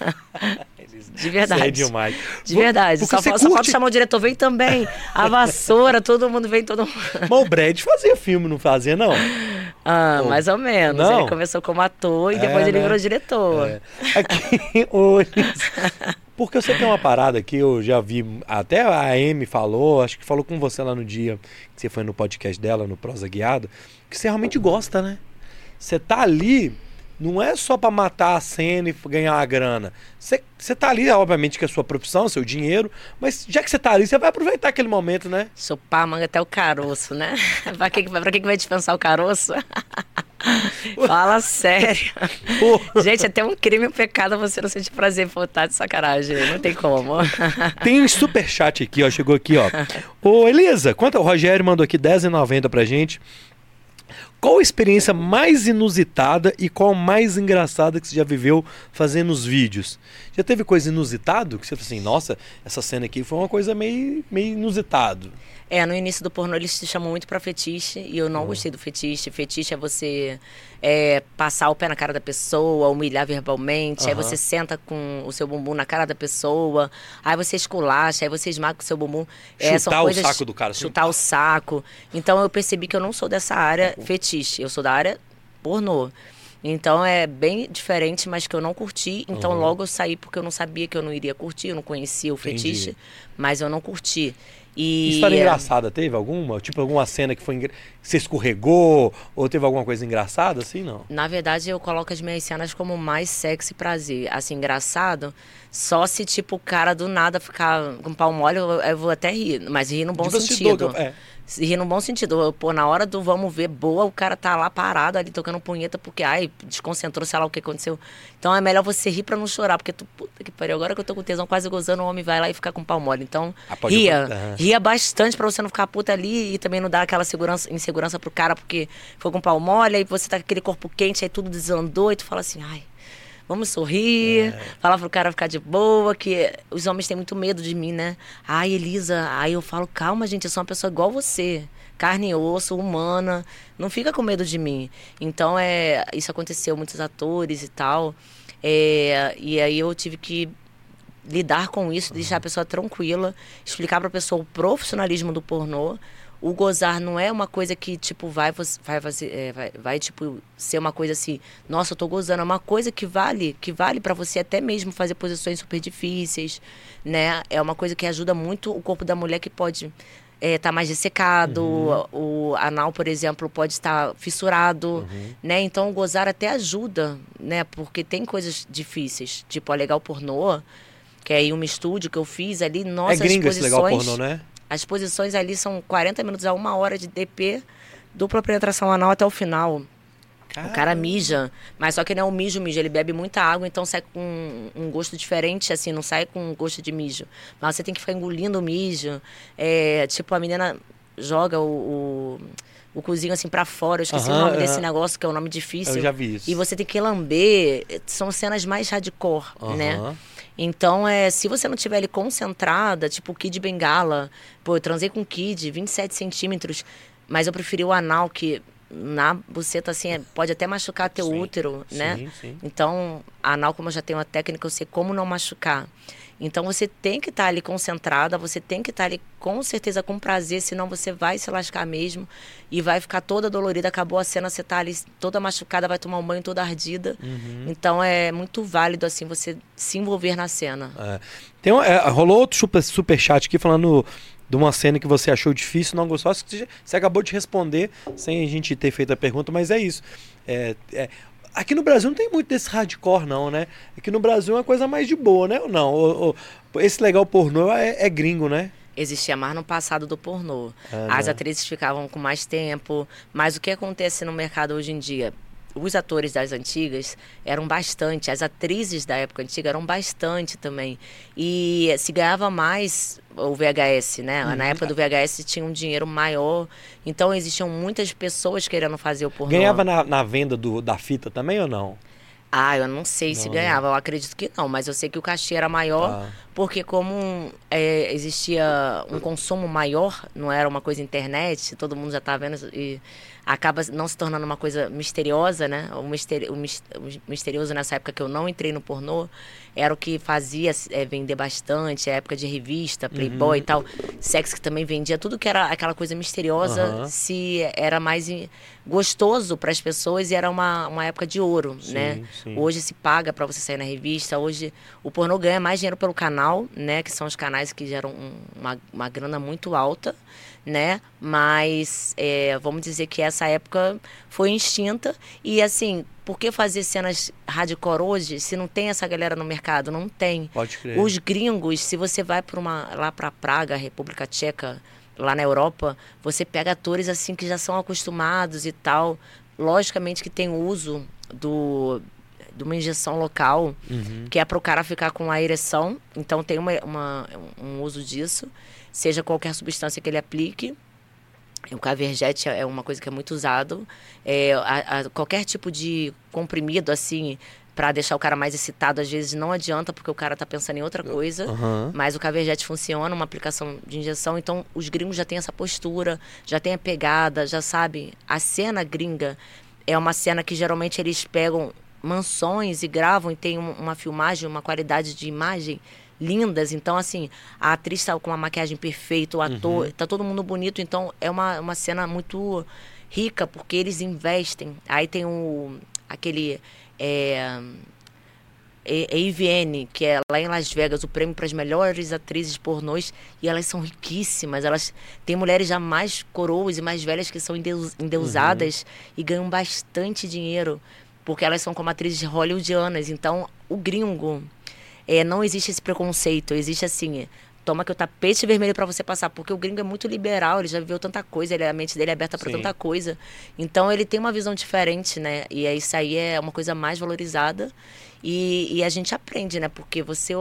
De verdade. É demais. De verdade. Porque Só, você só curte- chamar o diretor, vem também. A vassoura, todo mundo vem, todo mundo. Mas o Brad fazia filme, não fazia, não? Ah, mais ou menos. Não? Ele começou como ator e É, depois ele né? virou diretor. É. Aqui, Elis, porque eu sei que tem uma parada que eu já vi, até a Amy falou, acho que falou com você lá no dia que você foi no podcast dela, no Prosa Guiada, que você realmente gosta, né? Você tá ali, não é só pra matar a cena e ganhar a grana. Você, tá ali, obviamente, que é a sua profissão, seu dinheiro, mas já que você tá ali, você vai aproveitar aquele momento, né? Chupar a manga até o caroço, né? pra que, pra que que vai dispensar o caroço? Fala sério. Gente, é até um crime, um pecado você não sentir prazer por estar de sacanagem. Não tem como. Tem um superchat aqui, ó. Chegou aqui, ó. Ô, Elisa, quanto o Rogério mandou aqui R$10,90 pra gente. Qual a experiência mais inusitada e qual a mais engraçada que você já viveu fazendo os vídeos? Já teve coisa inusitada? Que você falou assim, nossa, essa cena aqui foi uma coisa meio, meio inusitado. É, no início do pornô eles te chamam muito pra fetiche e eu não gostei do fetiche. Fetiche é você é, passar o pé na cara da pessoa, humilhar verbalmente, aí Aham. você senta com o seu bumbum na cara da pessoa, aí você esculacha, aí você esmaga o seu bumbum. É, são Chutar o coisas- saco do cara, assim. Chutar o saco. Então eu percebi que eu não sou dessa área fetiche, eu sou da área pornô. Então é bem diferente, mas que eu não curti. Então Uhum. logo eu saí porque eu não sabia que eu não iria curtir, eu não conhecia o Entendi. fetiche, mas eu não curti. E História engraçada teve alguma? Tipo alguma cena que foi engra... você escorregou ou teve alguma coisa engraçada assim, não? Na verdade, eu coloco as minhas cenas como mais sexy e prazer. Assim, engraçado, só se, tipo, o cara do nada ficar com pau mole, eu, eu vou até rir. Mas rir no bom bastidor, sentido. que eu- é. Rir no bom sentido. Pô, na hora do vamos ver boa, o cara tá lá parado ali tocando punheta porque, ai, desconcentrou, sei lá o que aconteceu. Então é melhor você rir pra não chorar, porque tu, puta que pariu, agora que eu tô com tesão quase gozando, o homem vai lá e fica com pau mole. Então, Ah, ria. Aham. Ria bastante pra você não ficar puta ali e também não dar aquela segurança, insegurança pro cara porque foi com pau mole, aí você tá com aquele corpo quente, aí tudo desandou e tu fala assim, ai, vamos sorrir, É. falar pro cara ficar de boa, que os homens têm muito medo de mim, né? Ai, Elisa, aí eu falo, calma, gente, eu sou uma pessoa igual você. carne e osso, humana. Não fica com medo de mim. Então, é, isso aconteceu, muitos atores e tal. É, e aí eu tive que lidar com isso, deixar a pessoa tranquila, explicar para a pessoa o profissionalismo do pornô. O gozar não é uma coisa que, tipo, vai, vai, é, vai, vai, tipo, ser uma coisa assim, nossa, eu tô gozando. É uma coisa que vale, que vale para você até mesmo fazer posições super difíceis, né? É uma coisa que ajuda muito o corpo da mulher que pode é, tá mais dessecado, uhum. o anal, por exemplo, pode estar fissurado, uhum. né? Então, o gozar até ajuda, né? Porque tem coisas difíceis, tipo, a legal pornô, que é aí um estúdio que eu fiz ali, nossas é gringo posições... esse legal pornô, né? As posições ali são 40 minutos a uma hora de DP, dupla penetração anal até o final. Caramba. O cara mija, mas só que não é um mijo, mijo. Ele bebe muita água, então sai com um, gosto diferente, assim, não sai com gosto de mijo. Mas você tem que ficar engolindo o mijo. É, tipo, a menina joga o, o o cozinho assim para fora. Eu esqueci uhum, o nome uhum. desse negócio, que é um nome difícil. Eu já vi isso. E você tem que lamber. São cenas mais hardcore, uhum. né? Então, é, se você não estiver ali concentrada, tipo Kid Bengala, pô, eu transei com Kid, 27 centímetros, mas eu preferi o anal, que na buceta, assim, é, pode até machucar teu sim, útero, né? Sim, sim. Então, anal, como eu já tenho uma técnica, eu sei como não machucar. Então você tem que estar tá ali concentrada, você tem que estar tá ali com certeza com prazer, senão você vai se lascar mesmo e vai ficar toda dolorida. Acabou a cena, você tá ali toda machucada, vai tomar um banho toda ardida. Uhum. Então é muito válido assim você se envolver na cena. É. Tem é, rolou outro super, super chat aqui falando de uma cena que você achou difícil, não gostou. Acho que você acabou de responder sem a gente ter feito a pergunta, mas é isso. É, é, Aqui no Brasil não tem muito desse hardcore, não, né? Aqui no Brasil é uma coisa mais de boa, né? Ou não? Ou, ou, esse legal pornô é, é, gringo, né? Existia mais no passado do pornô. Ah, As atrizes ficavam com mais tempo. Mas o que acontece no mercado hoje em dia? Os atores das antigas eram bastante, as atrizes da época antiga eram bastante também. E se ganhava mais o VHS, né? Uhum. Na época do VHS tinha um dinheiro maior, então existiam muitas pessoas querendo fazer o pornô. Ganhava na, na venda do, da fita também ou não? Ah, eu não sei não, se ganhava, eu acredito que não, mas eu sei que o cachê era maior, ah. porque como é, existia um consumo maior, não era uma coisa internet, todo mundo já tá vendo e acaba não se tornando uma coisa misteriosa, né? O, misteri o, misterioso nessa época que eu não entrei no pornô era o que fazia é, vender bastante, a época de revista, Playboy uhum. e tal. Sexo que também vendia, tudo que era aquela coisa misteriosa, uhum. se era mais gostoso para as pessoas e era uma, uma época de ouro, sim, né? Sim. Hoje se paga para você sair na revista, hoje o pornô ganha mais dinheiro pelo canal, né? Que são os canais que geram um, uma, uma grana muito alta né? Mas é, vamos dizer que essa época foi extinta e assim, por que fazer cenas hardcore hoje se não tem essa galera no mercado? Não tem. Pode crer. Os gringos, se você vai para uma lá para Praga, República Tcheca, lá na Europa, você pega atores assim que já são acostumados e tal. Logicamente que tem uso do de uma injeção local, uhum. que é para o cara ficar com a ereção. Então tem uma, uma, um uso disso seja qualquer substância que ele aplique. O caverjete é uma coisa que é muito usado. É, a, a, qualquer tipo de comprimido, assim, para deixar o cara mais excitado, às vezes não adianta, porque o cara tá pensando em outra coisa. Uhum. Mas o caverjete funciona, uma aplicação de injeção. Então, os gringos já têm essa postura, já tem a pegada, já sabe. A cena gringa é uma cena que geralmente eles pegam mansões e gravam e tem uma filmagem, uma qualidade de imagem lindas. Então, assim, a atriz está com uma maquiagem perfeita, o ator, uhum. tá todo mundo bonito. Então, é uma, uma cena muito rica, porque eles investem. Aí tem o, aquele. É, AVN, que é lá em Las Vegas, o prêmio para as melhores atrizes pornôs, e elas são riquíssimas. Elas têm mulheres já mais coroas e mais velhas que são endeus, endeusadas uhum. e ganham bastante dinheiro, porque elas são como atrizes hollywoodianas. Então, o gringo, é, não existe esse preconceito. Existe assim, toma que o tapete vermelho para você passar, porque o gringo é muito liberal, ele já viveu tanta coisa, ele, a mente dele é aberta para tanta coisa. Então ele tem uma visão diferente, né? E isso aí é uma coisa mais valorizada. E, e a gente aprende, né? Porque você,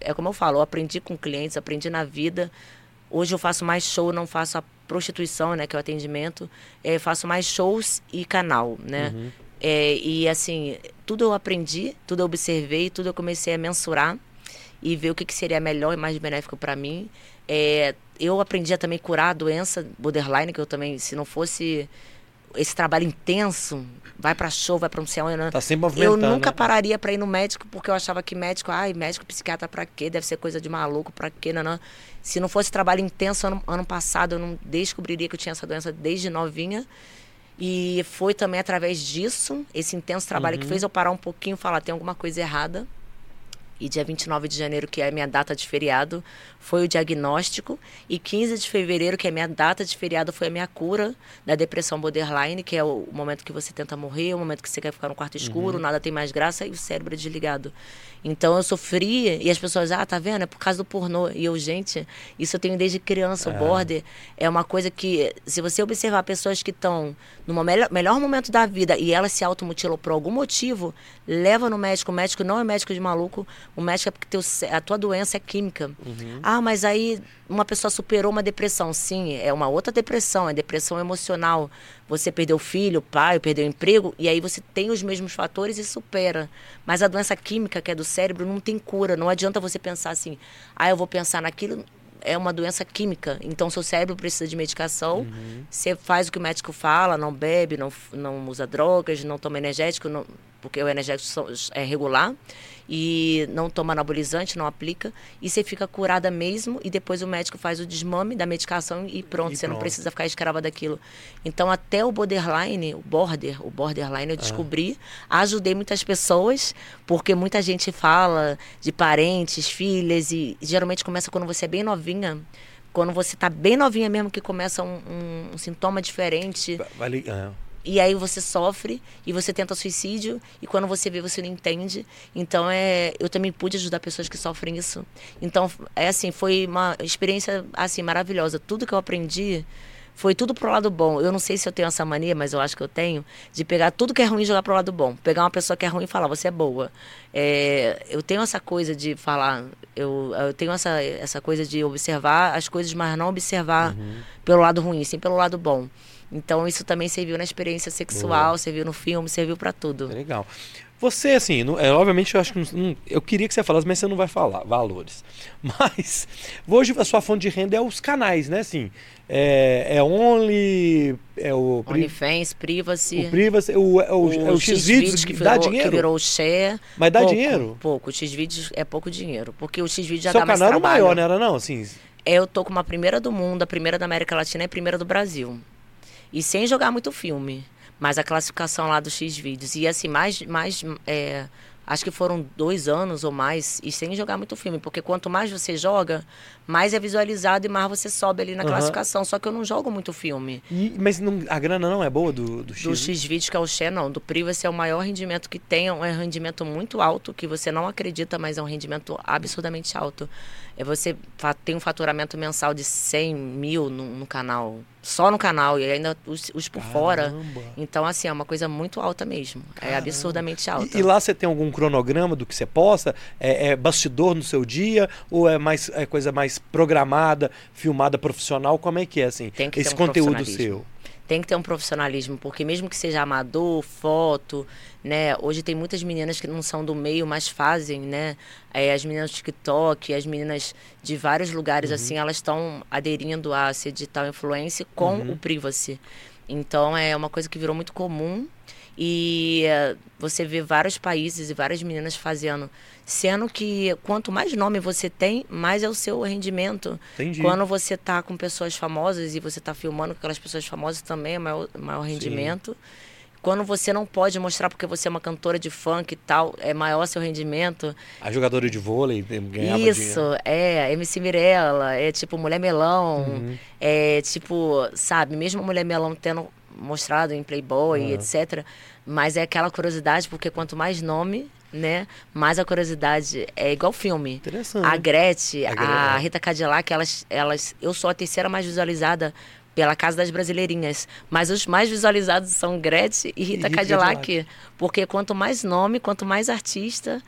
é como eu falo, eu aprendi com clientes, aprendi na vida. Hoje eu faço mais show, não faço a prostituição, né? Que é o atendimento. É, faço mais shows e canal, né? Uhum. É, e assim, tudo eu aprendi, tudo eu observei, tudo eu comecei a mensurar. e ver o que, que seria melhor e mais benéfico para mim. É, eu aprendi a também curar a doença borderline, que eu também, se não fosse esse trabalho intenso, vai para show, vai para um céu, Tá eu movimentando. nunca né? pararia para ir no médico porque eu achava que médico, ai, médico psiquiatra para quê? Deve ser coisa de maluco, para quê? Não, não. Se não fosse trabalho intenso ano, ano passado, eu não descobriria que eu tinha essa doença desde novinha. E foi também através disso, esse intenso trabalho Uhum. que fez eu parar um pouquinho e falar, tem alguma coisa errada. E dia 29 de janeiro, que é a minha data de feriado, foi o diagnóstico. E 15 de fevereiro, que é a minha data de feriado, foi a minha cura da depressão borderline, que é o momento que você tenta morrer, o momento que você quer ficar no quarto escuro, nada tem mais graça e o cérebro é desligado. Então eu sofria e as pessoas, ah, tá vendo? É por causa do pornô. E eu, gente, isso eu tenho desde criança. O border é uma coisa que, se você observar pessoas que estão no melhor, melhor momento da vida e elas se automutilam por algum motivo, leva no médico. O médico não é médico de maluco. O médico é porque teu, a tua doença é química. Ah, mas aí uma pessoa superou uma depressão. Sim, é uma outra depressão, é depressão emocional. Você perdeu o filho, o pai, perdeu o emprego, e aí você tem os mesmos fatores e supera. Mas a doença química, que é do cérebro, não tem cura. Não adianta você pensar assim, ah, eu vou pensar naquilo. É uma doença química. Então, seu cérebro precisa de medicação. Você faz o que o médico fala, não bebe, não, não usa drogas, não toma energético, não- porque o energético é regular. E não toma anabolizante, não aplica. E você fica curada mesmo. E depois o médico faz o desmame da medicação e pronto. E você não pronto. precisa ficar escrava daquilo. Então, até o borderline, o border, o borderline, eu descobri, ajudei muitas pessoas, porque muita gente fala de parentes, filhas, e geralmente começa quando você é bem novinha. Quando você tá bem novinha mesmo, que começa um, um- um sintoma diferente. Vale, é. E aí você sofre e você tenta suicídio e quando você vê você não entende. Então é, eu também pude ajudar pessoas que sofrem isso. Então é assim, foi uma experiência assim maravilhosa. Tudo que eu aprendi foi tudo pro lado bom. Eu não sei se eu tenho essa mania, mas eu acho que eu tenho de pegar tudo que é ruim e jogar pro lado bom. Pegar uma pessoa que é ruim e falar, você é boa. É, eu tenho essa coisa de falar, eu, eu tenho essa, essa coisa de observar as coisas, mas não observar pelo lado ruim, sim pelo lado bom. Então isso também serviu na experiência sexual, serviu no filme, serviu pra tudo. É Legal. Você, assim, não- é, obviamente eu acho que. não- não- eu queria que você falasse, mas você não vai falar valores. Mas hoje a sua fonte de renda é os canais, né? Assim, é, é Only, é o, OnlyFans, Privacy. o Privacy, o, é o, é o X-Vídeos que, dá virou, dinheiro. que virou o Share. Mas dá Pouco, dinheiro? Pouco. O X-Vídeos é pouco dinheiro. Porque o X-Vídeos já Seu dá mais canal era o trabalho. maior, né? Era não? Assim, Eu tô com uma primeira do mundo, a primeira da América Latina e a primeira do Brasil. E sem jogar muito filme. Mas a classificação lá do X-Vídeos. E assim, mais. mais é, acho que foram dois anos ou mais. E sem jogar muito filme. Porque quanto mais você joga, mais é visualizado e mais você sobe ali na Aham. classificação. Só que eu não jogo muito filme. e- mas não- a grana não é boa do, do X? Do X-Vídeos, que é o Share, não. Do Privacy é o maior rendimento que tem. É um rendimento muito alto, que você não acredita, mas é um rendimento absurdamente alto. É você tem um faturamento mensal de 100 mil no, no canal. Só no canal. E ainda os, os por fora. Caramba. Então, assim, é uma coisa muito alta mesmo. É absurdamente alta. E, e lá você tem algum cronograma do que você posta? É, é bastidor no seu dia? Ou é mais é coisa mais programada, filmada profissional? Como é que é assim? Tem que esse um conteúdo seu? Tem que ter um profissionalismo, porque mesmo que seja amador, foto, né? Hoje tem muitas meninas que não são do meio, mas fazem, né? É, as meninas do TikTok, as meninas de vários lugares, assim, elas estão aderindo a ser digital influencer com o privacy. Então é uma coisa que virou muito comum e eh, você vê vários países e várias meninas fazendo, sendo que quanto mais nome você tem, mais é o seu rendimento. Entendi. Quando você tá com pessoas famosas e você tá filmando com aquelas pessoas famosas também é maior, maior rendimento. Quando você não pode mostrar porque você é uma cantora de funk e tal, é maior seu rendimento. A jogadora de vôlei ganhava Isso, dinheiro. é, MC Mirella, é tipo Mulher Melão, Uhum. é tipo, sabe, mesmo Mulher Melão tendo mostrado em Playboy, Uhum. etc. Mas é aquela curiosidade, porque quanto mais nome, né, mais a curiosidade é igual filme. Interessante. A Gretchen, A a, Gre- é. Rita Cadillac, elas, elas, eu sou a terceira mais visualizada pela Casa das Brasileirinhas, mas os mais visualizados são Gretchen e Rita, Rita Cadillac, Cadillac. porque quanto mais nome, quanto mais artista,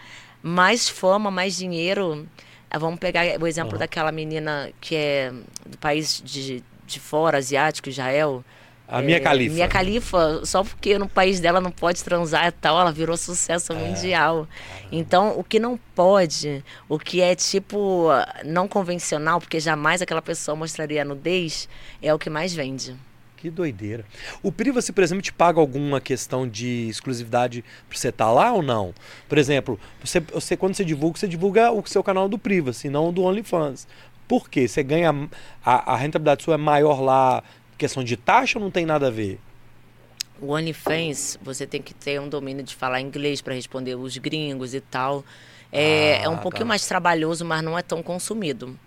mais fama, mais dinheiro. Ah, Vamos pegar o exemplo Aham. daquela menina que é do país de, de fora, asiático, Israel, A minha É, califa. Minha Califa, só porque no país dela não pode transar e tal, ela virou sucesso É. mundial. Então, o que não pode, o que é tipo não convencional, porque jamais aquela pessoa mostraria nudez, é o que mais vende. Que doideira. O Privacy, por exemplo, te paga alguma questão de exclusividade pra você estar lá ou não? Por exemplo, você, você quando você divulga, você divulga o seu canal do Privacy, não do OnlyFans. Por quê? Você ganha. A, a rentabilidade sua é maior lá, questão de taxa ou não tem nada a ver? O OnlyFans, você tem que ter um domínio de falar inglês para responder os gringos e tal. É, Ah, é um tá. pouquinho mais trabalhoso, mas não é tão consumido.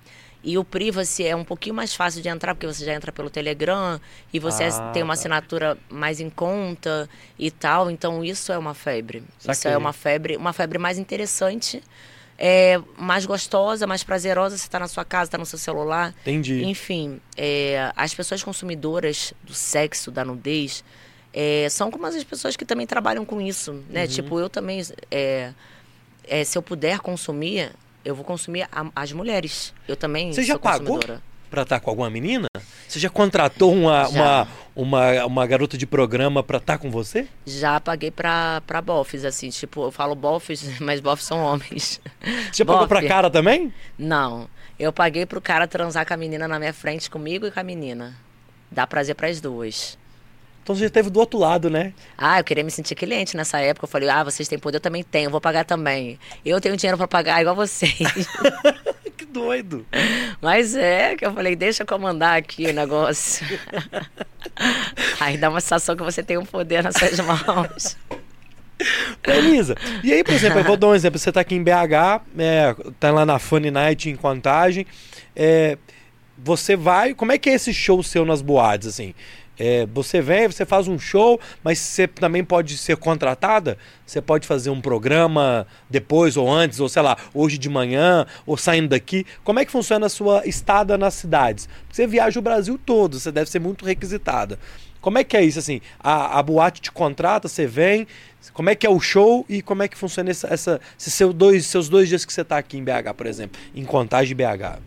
E o Privacy é um pouquinho mais fácil de entrar, porque você já entra pelo Telegram e você Ah, tem uma tá. assinatura mais em conta e tal. Então isso é uma febre. Isso Saquei. é uma febre, uma febre mais interessante, é, mais gostosa, mais prazerosa. Você está na sua casa, está no seu celular. Entendi. Enfim, é, as pessoas consumidoras do sexo, da nudez, é, são como as pessoas que também trabalham com isso, né? Uhum. Tipo, eu também, é, é, se eu puder consumir, eu vou consumir a- as mulheres. Eu também Você já sou pagou? consumidora. Pra estar com alguma menina? Você já contratou uma, Já. uma, uma, uma garota de programa pra estar com você? Já paguei pra, pra bofs, assim, tipo, eu falo bofs, mas bofs são homens. Você já pagou pra Bofe. cara também? Não, eu paguei pro cara transar com a menina na minha frente, comigo e com a menina. Dá prazer pras duas. Então você já esteve do outro lado, né? Ah, eu queria me sentir cliente nessa época. Eu falei, ah, vocês têm poder, eu também tenho, eu vou pagar também. Eu tenho dinheiro pra pagar igual vocês. que doido. Mas é, que eu falei, deixa eu comandar aqui o negócio. Aí dá uma sensação que você tem um poder nas suas mãos. Elisa, e aí, por exemplo, eu vou dar um exemplo. Você tá aqui em BH, é, tá lá na Funny Night em Contagem. é, você vai. Como é que é esse show seu nas boates, assim? É, você vem, você faz um show, mas você também pode ser contratada? Você pode fazer um programa depois ou antes, ou sei lá, hoje de manhã, ou saindo daqui. Como é que funciona a sua estada nas cidades? Você viaja o Brasil todo, você deve ser muito requisitada. Como é que é isso, assim? A, a boate te contrata, você vem, como é que é o show e como é que funciona essa, essa, esses seu dois, seus dois dias que você está aqui em BH, por exemplo, em Contagem BH?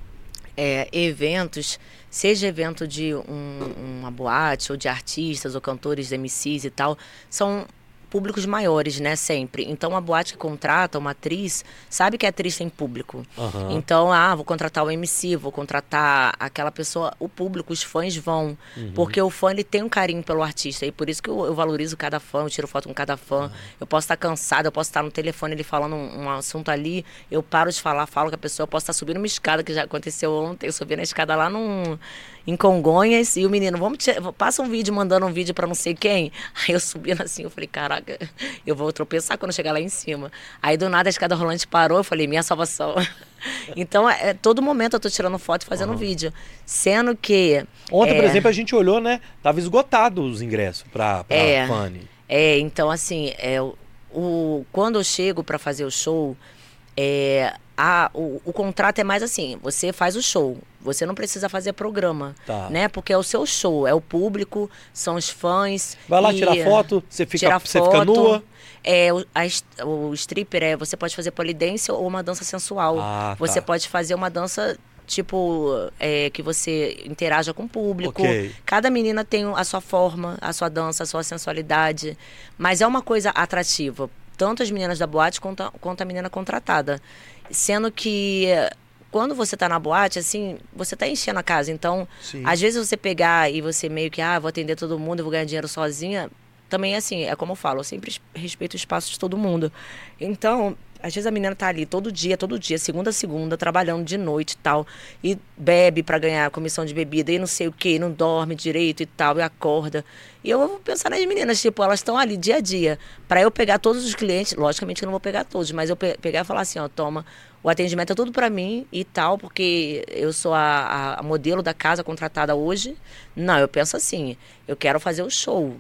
É, eventos, seja evento de um- uma boate, ou de artistas, ou cantores, MCs e tal, são públicos maiores, né, sempre. Então, a boate que contrata uma atriz, sabe que a atriz tem público. Aham. Então, ah, vou contratar o MC, vou contratar aquela pessoa, o público, os fãs vão. Uhum. Porque o fã, ele tem um carinho pelo artista. E por isso que eu, eu valorizo cada fã, eu tiro foto com cada fã. Eu posso estar cansada, eu posso estar no telefone ele falando um, um assunto ali, eu paro de falar, falo com a pessoa, eu posso estar subindo uma escada, que já aconteceu ontem, eu subi na escada lá num, em Congonhas, e o menino, vamos tirar- passa um vídeo, mandando um vídeo pra não sei quem. Aí eu subindo assim, eu falei, caraca, eu vou tropeçar quando chegar lá em cima. Aí do nada a escada rolante parou, eu falei, minha salvação. Então, é, é, todo momento eu tô tirando foto e fazendo vídeo. Sendo que. Ontem, por é, exemplo, a gente olhou, né? Tava esgotado os ingressos pra, pra É. Funny. É, então assim, é, o- quando eu chego para fazer o show, é, a, o, o contrato é mais assim, você faz o show, você não precisa fazer programa, Tá. né? Porque é o seu show, é o público, são os fãs. Vai lá e- tirar foto, você fica, tirar você fica nua. É, o, a o stripper é, você pode fazer polidência ou uma dança sensual. Ah, você tá. pode fazer uma dança tipo é, que você interaja com o público. Ok. Cada menina tem a sua forma, a sua dança, a sua sensualidade, mas é uma coisa atrativa, tanto as meninas da boate quanto a, quanto a menina contratada, sendo que quando você tá na boate, assim, você tá enchendo a casa. Então, Sim. às vezes você pegar e você meio que, ah, vou atender todo mundo, vou ganhar dinheiro sozinha, também é assim, é como eu falo, eu sempre es- respeito o espaço de todo mundo. Então, às vezes a menina tá ali todo dia, todo dia, segunda a segunda, trabalhando de noite e tal, e bebe pra ganhar comissão de bebida e não sei o que, não dorme direito e tal, e acorda. E eu vou pensar nas meninas, tipo, elas estão ali dia a dia. Pra eu pegar todos os clientes, logicamente que eu não vou pegar todos, mas eu pe- pegar e falar assim, ó, toma, o atendimento é tudo pra mim e tal, porque eu sou a- a modelo da casa contratada hoje. Não, eu penso assim, eu quero fazer o show.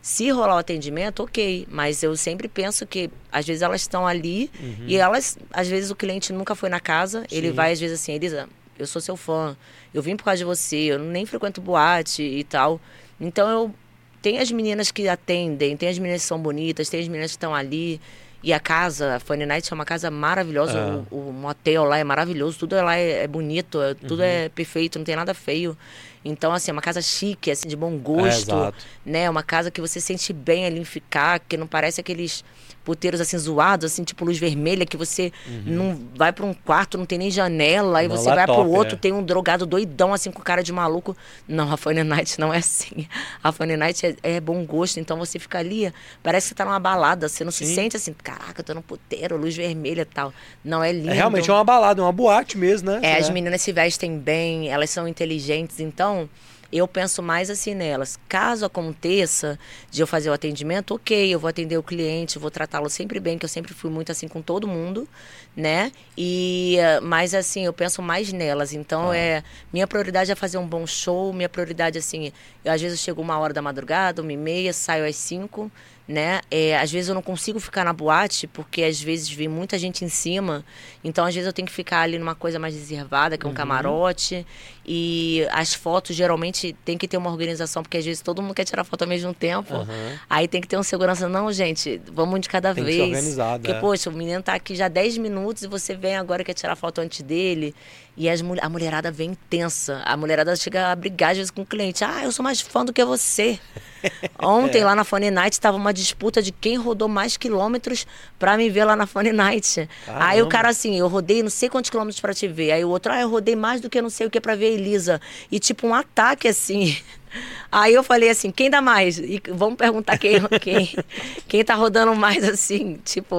Se rolar o atendimento, ok. Mas eu sempre penso que, às vezes, elas estão ali e elas, às vezes, o cliente nunca foi na casa. Ele Sim. vai, às vezes, assim, Elisa, eu sou seu fã, eu vim por causa de você, eu nem frequento boate e tal. Então, eu. Tem as meninas que atendem, tem as meninas que são bonitas, tem as meninas que estão ali. E a casa, a Funny Night é uma casa maravilhosa. É. O, o motel lá é maravilhoso, tudo lá é, é bonito, é- tudo é perfeito, não tem nada feio. Então, assim, é uma casa chique, assim, de bom É, gosto, exato. né? Uma casa que você sente bem ali em ficar, que não parece aqueles puteiros assim zoados, assim, tipo luz vermelha, que você não vai pra um quarto, não tem nem janela, aí Uhum. Não, você vai é pro top, outro, é. tem um drogado doidão, assim, com cara de maluco. Não, a Funny Night não é assim. A Funny Night é, é bom gosto, então você fica ali, parece que você tá numa balada, você não se Sim. sente assim, caraca, eu tô num puteiro, luz vermelha e tal. Não, é lindo. É realmente é uma balada, é uma boate mesmo, né? É, as meninas se vestem bem, elas são inteligentes, então eu penso mais assim nelas. Caso aconteça de eu fazer o atendimento, ok, eu vou atender o cliente, vou tratá-lo sempre bem, que eu sempre fui muito assim com todo mundo, né? E mas assim, eu penso mais nelas. Então é minha prioridade é fazer um bom show, minha prioridade assim, eu às vezes chego uma hora da madrugada, uma e meia, saio às cinco, né? É, às vezes eu não consigo ficar na boate porque às vezes vem muita gente em cima, então às vezes eu tenho que ficar ali numa coisa mais reservada, que é um camarote. E as fotos geralmente tem que ter uma organização porque às vezes todo mundo quer tirar foto ao mesmo tempo. Aham. Aí tem que ter um segurança, não, gente, vamos de cada Tem que vez. ser organizado, Porque, é. poxa, o menino tá aqui já 10 minutos e você vem agora e quer tirar foto antes dele. E as, a mulherada vem intensa. A mulherada chega a brigar às vezes com o cliente. Ah, eu sou mais fã do que você. Ontem, lá na Funny Night, tava uma disputa de quem rodou mais quilômetros pra me ver lá na Funny Night. Aí o Caramba. cara assim, eu rodei não sei quantos quilômetros pra te ver. Aí o outro, ah, eu rodei mais do que não sei o que pra ver Elisa. E tipo, um ataque assim. Aí eu falei assim, quem dá mais? E vamos perguntar quem, quem, quem tá rodando mais assim. Tipo,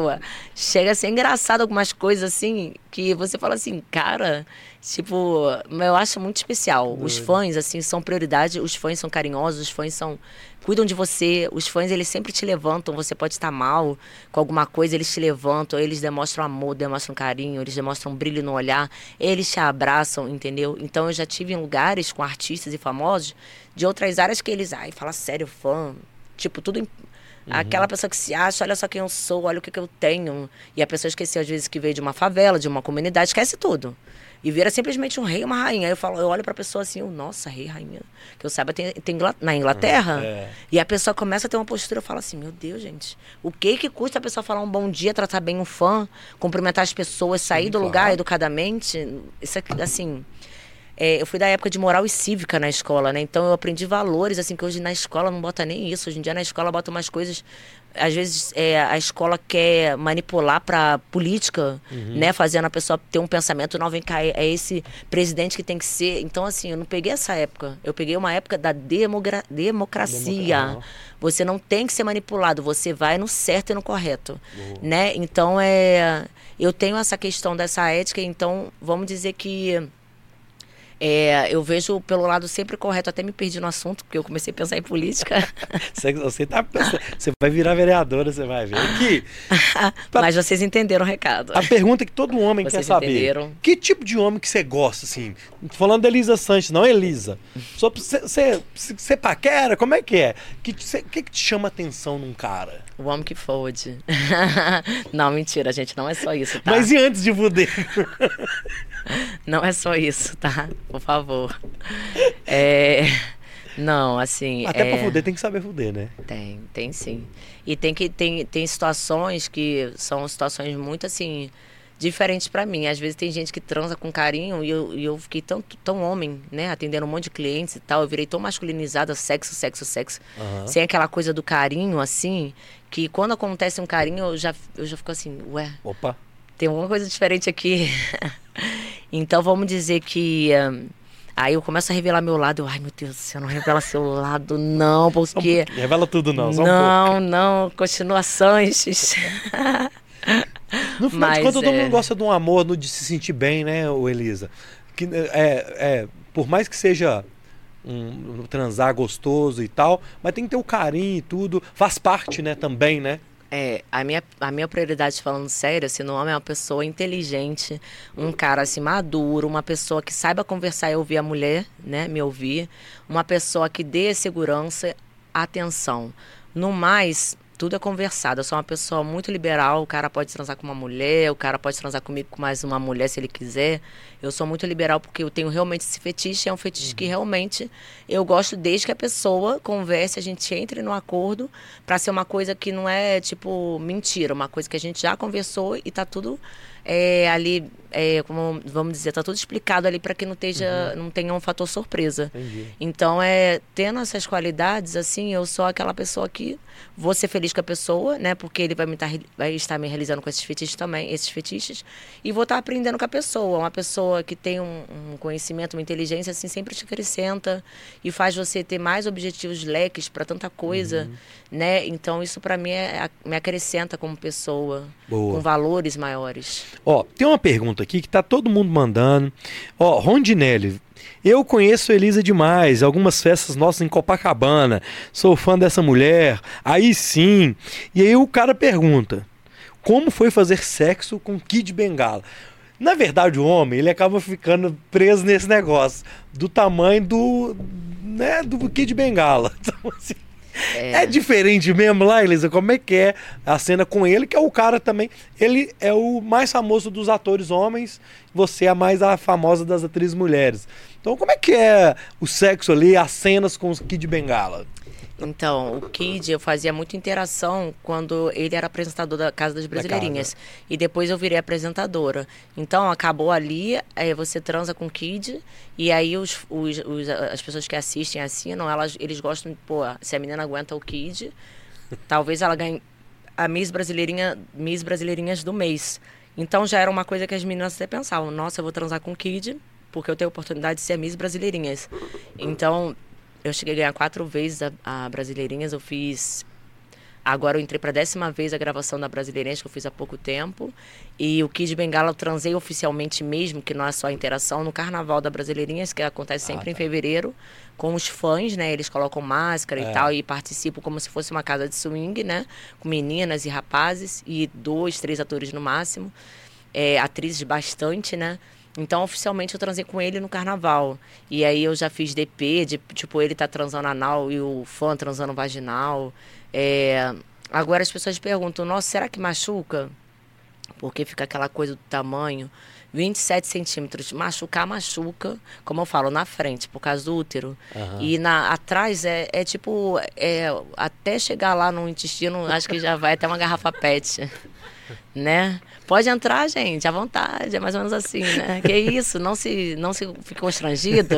chega a ser engraçado algumas coisas assim, que você fala assim, cara, tipo, eu acho muito especial. Os fãs, assim, são prioridade, os fãs são carinhosos, os fãs são. Cuidam de você, os fãs eles sempre te levantam. Você pode estar mal com alguma coisa, eles te levantam, eles demonstram amor, demonstram carinho, eles demonstram brilho no olhar, eles te abraçam, entendeu? Então eu já tive em lugares com artistas e famosos de outras áreas que eles, ai, fala sério, fã, tipo, tudo em- Aquela pessoa que se acha, olha só quem eu sou, olha o que, que eu tenho. E a pessoa esqueceu, às vezes, que veio de uma favela, de uma comunidade, esquece tudo. E vira simplesmente um rei e uma rainha. Aí eu falo, eu olho pra pessoa assim, eu, nossa, rei, rainha. Que eu saiba, tem, tem na Inglaterra. É. E a pessoa começa a ter uma postura, eu falo assim, meu Deus, gente, o que que custa a pessoa falar um bom dia, tratar bem um fã, cumprimentar as pessoas, sair do claro. lugar educadamente? Isso aqui, assim, é, eu fui da época de moral e cívica na escola, né? Então eu aprendi valores, assim, que hoje na escola não bota nem isso. Hoje em dia na escola bota umas coisas. Às vezes é, a escola quer manipular para política, né? Fazendo a pessoa ter um pensamento, não, vem cá, é esse presidente que tem que ser. Então, assim, eu não peguei essa época. Eu peguei uma época da democracia. Democra- Você não tem que ser manipulado, você vai no certo e no correto, né? Então é, eu tenho essa questão dessa ética, então vamos dizer que é, eu vejo pelo lado sempre correto, até me perdi no assunto, porque eu comecei a pensar em política. Você, você tá pensando, você vai virar vereadora, você vai ver. Aqui, Pra- Mas vocês entenderam o recado. a pergunta que todo homem Vocês quer saber. entenderam? Que tipo de homem que você gosta, assim? Falando da Elisa Sanches, não Elisa. Você, paquera, como é que é? Que, você- que que te chama atenção num cara? O homem que fode. não, mentira, gente, não é só isso, tá? Mas e antes de fuder? Não é só isso, tá? Por favor. É... Não, assim. Até é... pra fuder tem que saber fuder, né? Tem, tem sim. E tem que tem, tem situações que são situações muito assim diferentes pra mim. Às vezes tem gente que transa com carinho e eu, e eu fiquei tão, tão homem, né, atendendo um monte de clientes e tal, eu virei tão masculinizada, sexo, sexo, sexo, Aham. sem aquela coisa do carinho assim, que quando acontece um carinho eu já eu já fico assim, ué, Opa. tem alguma coisa diferente aqui. então vamos dizer que hum, aí eu começo a revelar meu lado, eu, ai meu Deus do céu, não revela seu lado não, um porque pouquinho. Revela tudo não, só um pouco. não, não, continua Sanches. No final de Mas, contas, todo é. mundo gosta de um amor, de se sentir bem, né, ô Elisa? Que, é, é, por mais que seja um, um transar gostoso e tal, mas tem que ter o carinho e tudo. Faz parte, né, também, né? É, a minha, a minha prioridade, falando sério, assim, no homem é uma pessoa inteligente, um cara assim, maduro, uma pessoa que saiba conversar e ouvir a mulher, né? Me ouvir, uma pessoa que dê segurança, atenção. No mais, tudo é conversado. Eu sou uma pessoa muito liberal. O cara pode transar com uma mulher, o cara pode transar comigo com mais uma mulher se ele quiser. Eu sou muito liberal porque eu tenho realmente esse fetiche. É um fetiche que realmente eu gosto desde que a pessoa converse, a gente entre no acordo para ser uma coisa que não é tipo mentira, uma coisa que a gente já conversou e tá tudo é, ali, é, como vamos dizer, tá tudo explicado ali para que não, esteja, uhum. não tenha um fator surpresa. Entendi. Então, é, tendo essas qualidades, assim, eu sou aquela pessoa que vou ser feliz com a pessoa, né? Porque ele vai, me tá, vai estar me realizando com esses fetiches também, esses fetiches, e vou estar aprendendo com a pessoa. Uma pessoa que tem um, um conhecimento, uma inteligência, assim, sempre te acrescenta e faz você ter mais objetivos, leques para tanta coisa, uhum. né? Então, isso para mim é, me acrescenta como pessoa, Boa. com valores maiores. Ó, tem uma pergunta aqui que tá todo mundo mandando. Ó, Rondinelli, eu conheço Elisa demais, algumas festas nossas em Copacabana. Sou fã dessa mulher. Aí sim. E aí o cara pergunta: como foi fazer sexo com Kid Bengala? Na verdade, o homem, ele acaba ficando preso nesse negócio do tamanho do, né, do Kid Bengala. Então, assim, é. é. diferente mesmo lá, Elisa? Como é que é a cena com ele? Que é o cara também. Ele é o mais famoso dos atores homens, você é a mais a famosa das atrizes mulheres. Então, como é que é o sexo ali, as cenas com os Kid Bengala? Então, o Kid, eu fazia muita interação quando ele era apresentador da Casa das Brasileirinhas. E depois eu virei apresentadora. Então, acabou ali, é, você transa com o Kid, e aí os, os, os, as pessoas que assistem, assinam, elas, eles gostam, pô, se a menina aguenta o Kid, talvez ela ganhe a Miss Brasileirinha, Miss Brasileirinhas do mês. Então, já era uma coisa que as meninas até pensavam, nossa, eu vou transar com o Kid, porque eu tenho a oportunidade de ser a Miss Brasileirinhas. Então, eu cheguei a ganhar quatro vezes a, a Brasileirinhas. Eu fiz. Agora eu entrei para a décima vez a gravação da Brasileirinhas, que eu fiz há pouco tempo. E o Kid Bengala eu transei oficialmente mesmo, que não é só a interação, no Carnaval da Brasileirinhas, que acontece sempre ah, tá. em fevereiro, com os fãs, né? Eles colocam máscara é. e tal, e participam como se fosse uma casa de swing, né? Com meninas e rapazes, e dois, três atores no máximo. É, atrizes bastante, né? Então, oficialmente, eu transei com ele no carnaval. E aí eu já fiz DP, de tipo, ele tá transando anal e o fã transando vaginal. É... Agora as pessoas perguntam, nossa, será que machuca? Porque fica aquela coisa do tamanho. 27 centímetros. Machucar, machuca, como eu falo, na frente, por causa do útero. Uhum. E na, atrás é, é tipo, é, até chegar lá no intestino, acho que já vai até uma garrafa PET. né? Pode entrar, gente, à vontade, é mais ou menos assim, né? Que isso, não se, não se fique constrangido.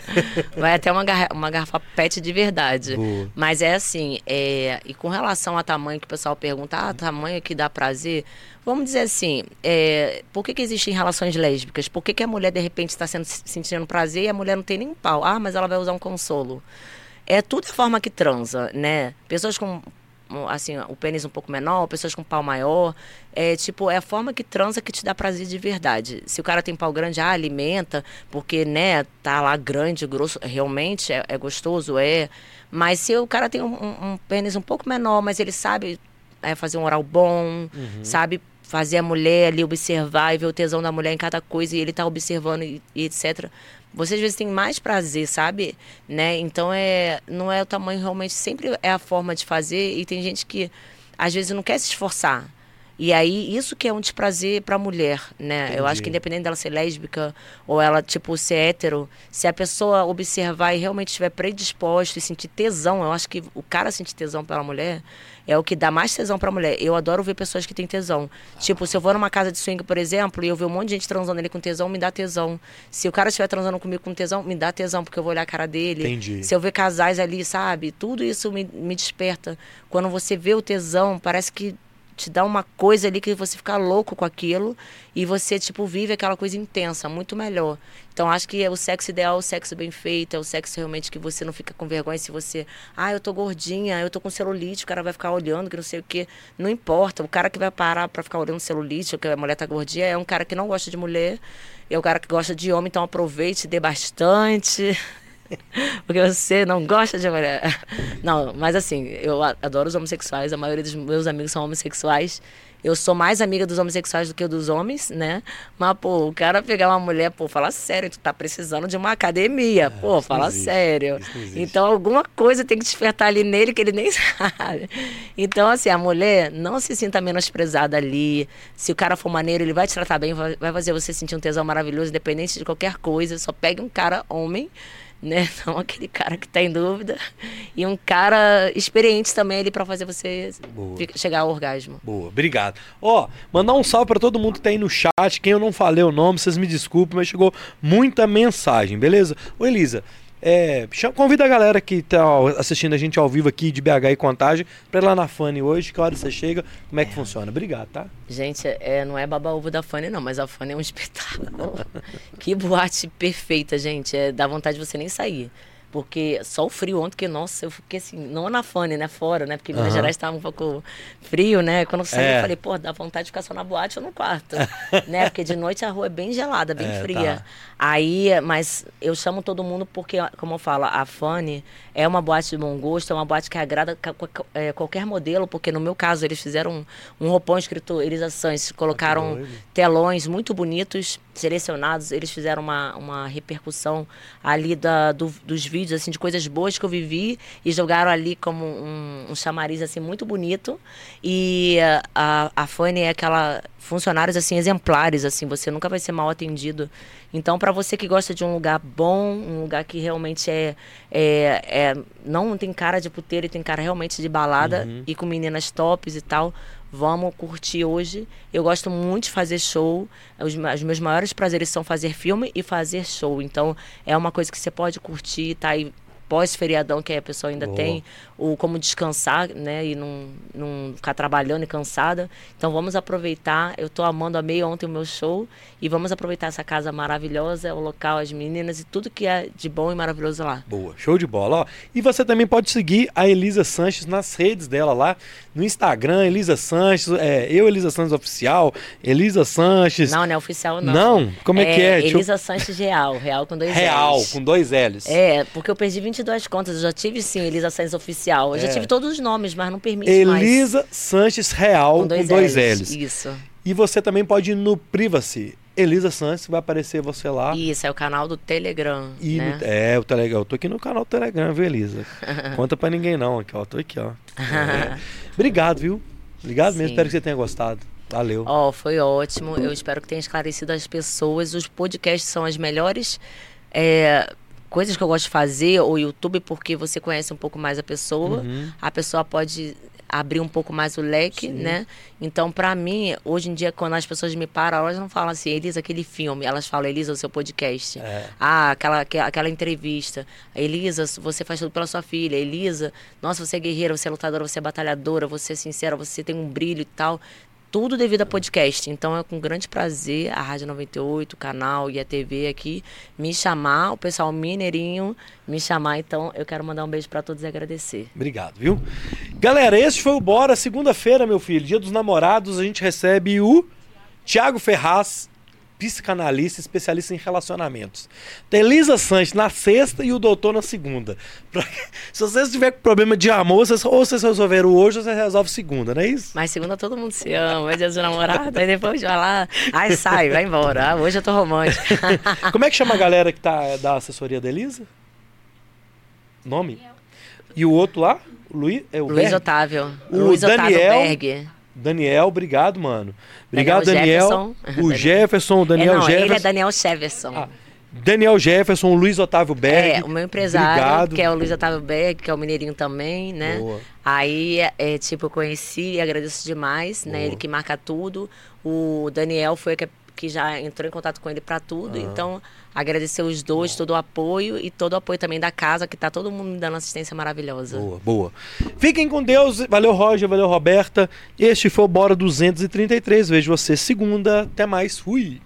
Vai até uma, garra uma garrafa PET de verdade. Boa. Mas é assim, é, e com relação a tamanho que o pessoal pergunta, ah, tamanho que dá prazer, vamos dizer assim, é, por que, que existem relações lésbicas? Por que, que a mulher, de repente, está sendo, sentindo prazer e a mulher não tem nem pau? Ah, mas ela vai usar um consolo. É tudo a forma que transa, né? Pessoas com assim, o pênis um pouco menor, pessoas com pau maior. É tipo, é a forma que transa que te dá prazer de verdade. Se o cara tem pau grande, ah, alimenta, porque, né, tá lá grande, grosso, realmente é, é gostoso, é. Mas se o cara tem um, um, um pênis um pouco menor, mas ele sabe é, fazer um oral bom, uhum. sabe fazer a mulher ali observar e ver o tesão da mulher em cada coisa e ele tá observando e, e etc. Você às vezes tem mais prazer, sabe? Né? Então é, não é o tamanho realmente, sempre é a forma de fazer e tem gente que às vezes não quer se esforçar. E aí, isso que é um desprazer para a mulher, né? Entendi. Eu acho que independente dela ser lésbica ou ela, tipo, ser hétero, se a pessoa observar e realmente estiver predisposto e sentir tesão, eu acho que o cara sentir tesão pela mulher é o que dá mais tesão para a mulher. Eu adoro ver pessoas que têm tesão. Tipo, se eu vou numa casa de swing, por exemplo, e eu ver um monte de gente transando ali com tesão, me dá tesão. Se o cara estiver transando comigo com tesão, me dá tesão, porque eu vou olhar a cara dele. Entendi. Se eu ver casais ali, sabe? Tudo isso me, me desperta. Quando você vê o tesão, parece que te dá uma coisa ali que você fica louco com aquilo e você, tipo, vive aquela coisa intensa, muito melhor. Então, acho que é o sexo ideal, o sexo bem feito, é o sexo realmente que você não fica com vergonha se você, ah, eu tô gordinha, eu tô com celulite, o cara vai ficar olhando, que não sei o quê. Não importa, o cara que vai parar para ficar olhando celulite, ou que a mulher tá gordinha, é um cara que não gosta de mulher, é o cara que gosta de homem, então aproveite, dê bastante. Porque você não gosta de mulher. Não, mas assim, eu adoro os homossexuais, a maioria dos meus amigos são homossexuais. Eu sou mais amiga dos homossexuais do que dos homens, né? Mas, pô, o cara pegar uma mulher, pô, fala sério, tu tá precisando de uma academia. pô, não fala existe, sério. Então, alguma coisa tem que despertar ali nele que ele nem sabe. Então, assim, a mulher não se sinta menosprezada ali. Se o cara for maneiro, ele vai te tratar bem, vai fazer você sentir um tesão maravilhoso, independente de qualquer coisa. Só pegue um cara homem, né? Não aquele cara que tá em dúvida. E um cara experiente também ali pra fazer você chegar ao orgasmo. Boa, obrigado. Ó, mandar um salve pra todo mundo que tá aí no chat. Quem eu não falei o nome, vocês me desculpem, mas chegou muita mensagem, beleza? Ô, Elisa, é, convida a galera que tá assistindo a gente ao vivo aqui de BH e Contagem pra ir lá na Fanny hoje. Que hora você chega? Como é que funciona? Obrigado, tá? Gente, é, não é baba-ovo da Fanny, não, mas a Fanny é um espetáculo. que boate perfeita, gente. É, dá vontade de você nem sair. Porque só o frio ontem, que, nossa, eu fiquei assim, não na Fanny, né? Fora, né? Porque Minas. Gerais estava um pouco frio, né? Quando eu saí, É. eu falei, pô, dá vontade de ficar só na boate ou no quarto. né? Porque de noite a rua é bem gelada, bem É, fria. tá. Aí, mas eu chamo todo mundo porque, como eu falo, a Fanny é uma boate de bom gosto, é uma boate que agrada é, qualquer modelo, porque no meu caso eles fizeram um, um roupão escrito Elisa Sanches, colocaram doido. telões muito bonitos, selecionados, eles fizeram uma, uma repercussão ali da, do- dos vídeos, assim, de coisas boas que eu vivi e jogaram ali como um, um chamariz, assim, muito bonito. E a, a Fanny é aquela funcionários, assim, exemplares, assim, você nunca vai ser mal atendido. Então, para você que gosta de um lugar bom, um lugar que realmente é, é, é- não tem cara de puteiro e tem cara realmente de balada e com meninas tops e tal, vamos curtir hoje. Eu gosto muito de fazer show. Os, os meus maiores prazeres são fazer filme e fazer show. Então, é uma coisa que você pode curtir, tá aí pós-feriadão que a pessoa ainda Boa. tem, ou como descansar, né, e não, não ficar trabalhando e cansada. Então vamos aproveitar. Eu tô amando, amei ontem o meu show e vamos aproveitar essa casa maravilhosa, o local, as meninas e tudo que é de bom e maravilhoso lá. Boa, show de bola. Ó, e você também pode seguir a Elisa Sanches nas redes dela lá, no Instagram, Elisa Sanches, é, eu, Elisa Sanches Oficial, Elisa Sanches. Não, não é oficial não. Não? Como é que é? Eu- Elisa Sanches Real, Real com dois Real, L's. com dois L's. É, porque eu perdi 22 contas. Eu já tive, sim, Elisa Sanches Oficial. Eu já É. tive todos os nomes, mas não permite mais. Elisa Sanches Real, com dois, L's. Isso. E você também pode ir no Privacy. Elisa Sanches, vai aparecer você lá. Isso, é o canal do Telegram. E né? no- é, o Telegram. Eu tô aqui no canal do Telegram, viu, Elisa? Conta pra ninguém não, aqui, ó. Tô aqui, ó. É. Obrigado, viu? Obrigado mesmo, Sim. espero que você tenha gostado. Valeu. Ó, foi ótimo. Eu espero que tenha esclarecido as pessoas. Os podcasts são as melhores é, coisas que eu gosto de fazer, ou YouTube, porque você conhece um pouco mais a pessoa. Uhum. A pessoa pode abrir um pouco mais o leque, Sim. né? Então, pra mim, hoje em dia, quando as pessoas me param, elas não falam assim, Elisa, aquele filme. Elas falam, Elisa, o seu podcast. É. Ah, aquela, aque- aquela entrevista. Elisa, você faz tudo pela sua filha. Elisa, nossa, você é guerreira, você é lutadora, você é batalhadora, você é sincera, você tem um brilho e tal. Tudo devido a podcast. Então é com grande prazer a Rádio 98, o canal e a TV aqui me chamar, o pessoal mineirinho me chamar. Então eu quero mandar um beijo pra todos e agradecer. Obrigado, viu? Galera, esse foi o Bora. Segunda-feira, meu filho, dia dos namorados, a gente recebe o Thiago Ferraz, psicanalista, especialista em relacionamentos. Tem Elisa Sanches na sexta e o doutor na segunda. Pra- Se vocês tiverem problema de amor, vocês, ou vocês resolveram hoje ou vocês resolvem segunda, não é isso? Mas segunda todo mundo se ama, é dia dos namorados, aí depois vai lá, aí sai, vai embora. Ah, hoje eu tô romântica. Como é que chama a galera que tá da assessoria da Elisa? Nome? E o outro lá? Luiz, é o Luiz Berg? Otávio. O Luiz Otávio Daniel- Berg. Daniel, obrigado, mano. Obrigado, Daniel Daniel. Jefferson. O Jefferson, o Daniel é, não, Jefferson. ele é Daniel Cheverson. Ah, Daniel Jefferson, Luiz Otávio Berg. É, o meu empresário, Obrigado. que é o Luiz Otávio Berg, que é o mineirinho também, né? Boa. Aí, é, tipo, eu conheci e agradeço demais, né? Boa. Ele que marca tudo. O Daniel foi que, que já entrou em contato com ele pra tudo. Ah. Então, agradecer os dois, todo o apoio e todo o apoio também da casa, que tá todo mundo me dando assistência maravilhosa. Boa, boa. Fiquem com Deus. Valeu, Roger. Valeu, Roberta. Este foi o Bora 233. Vejo você segunda. Até mais. Fui.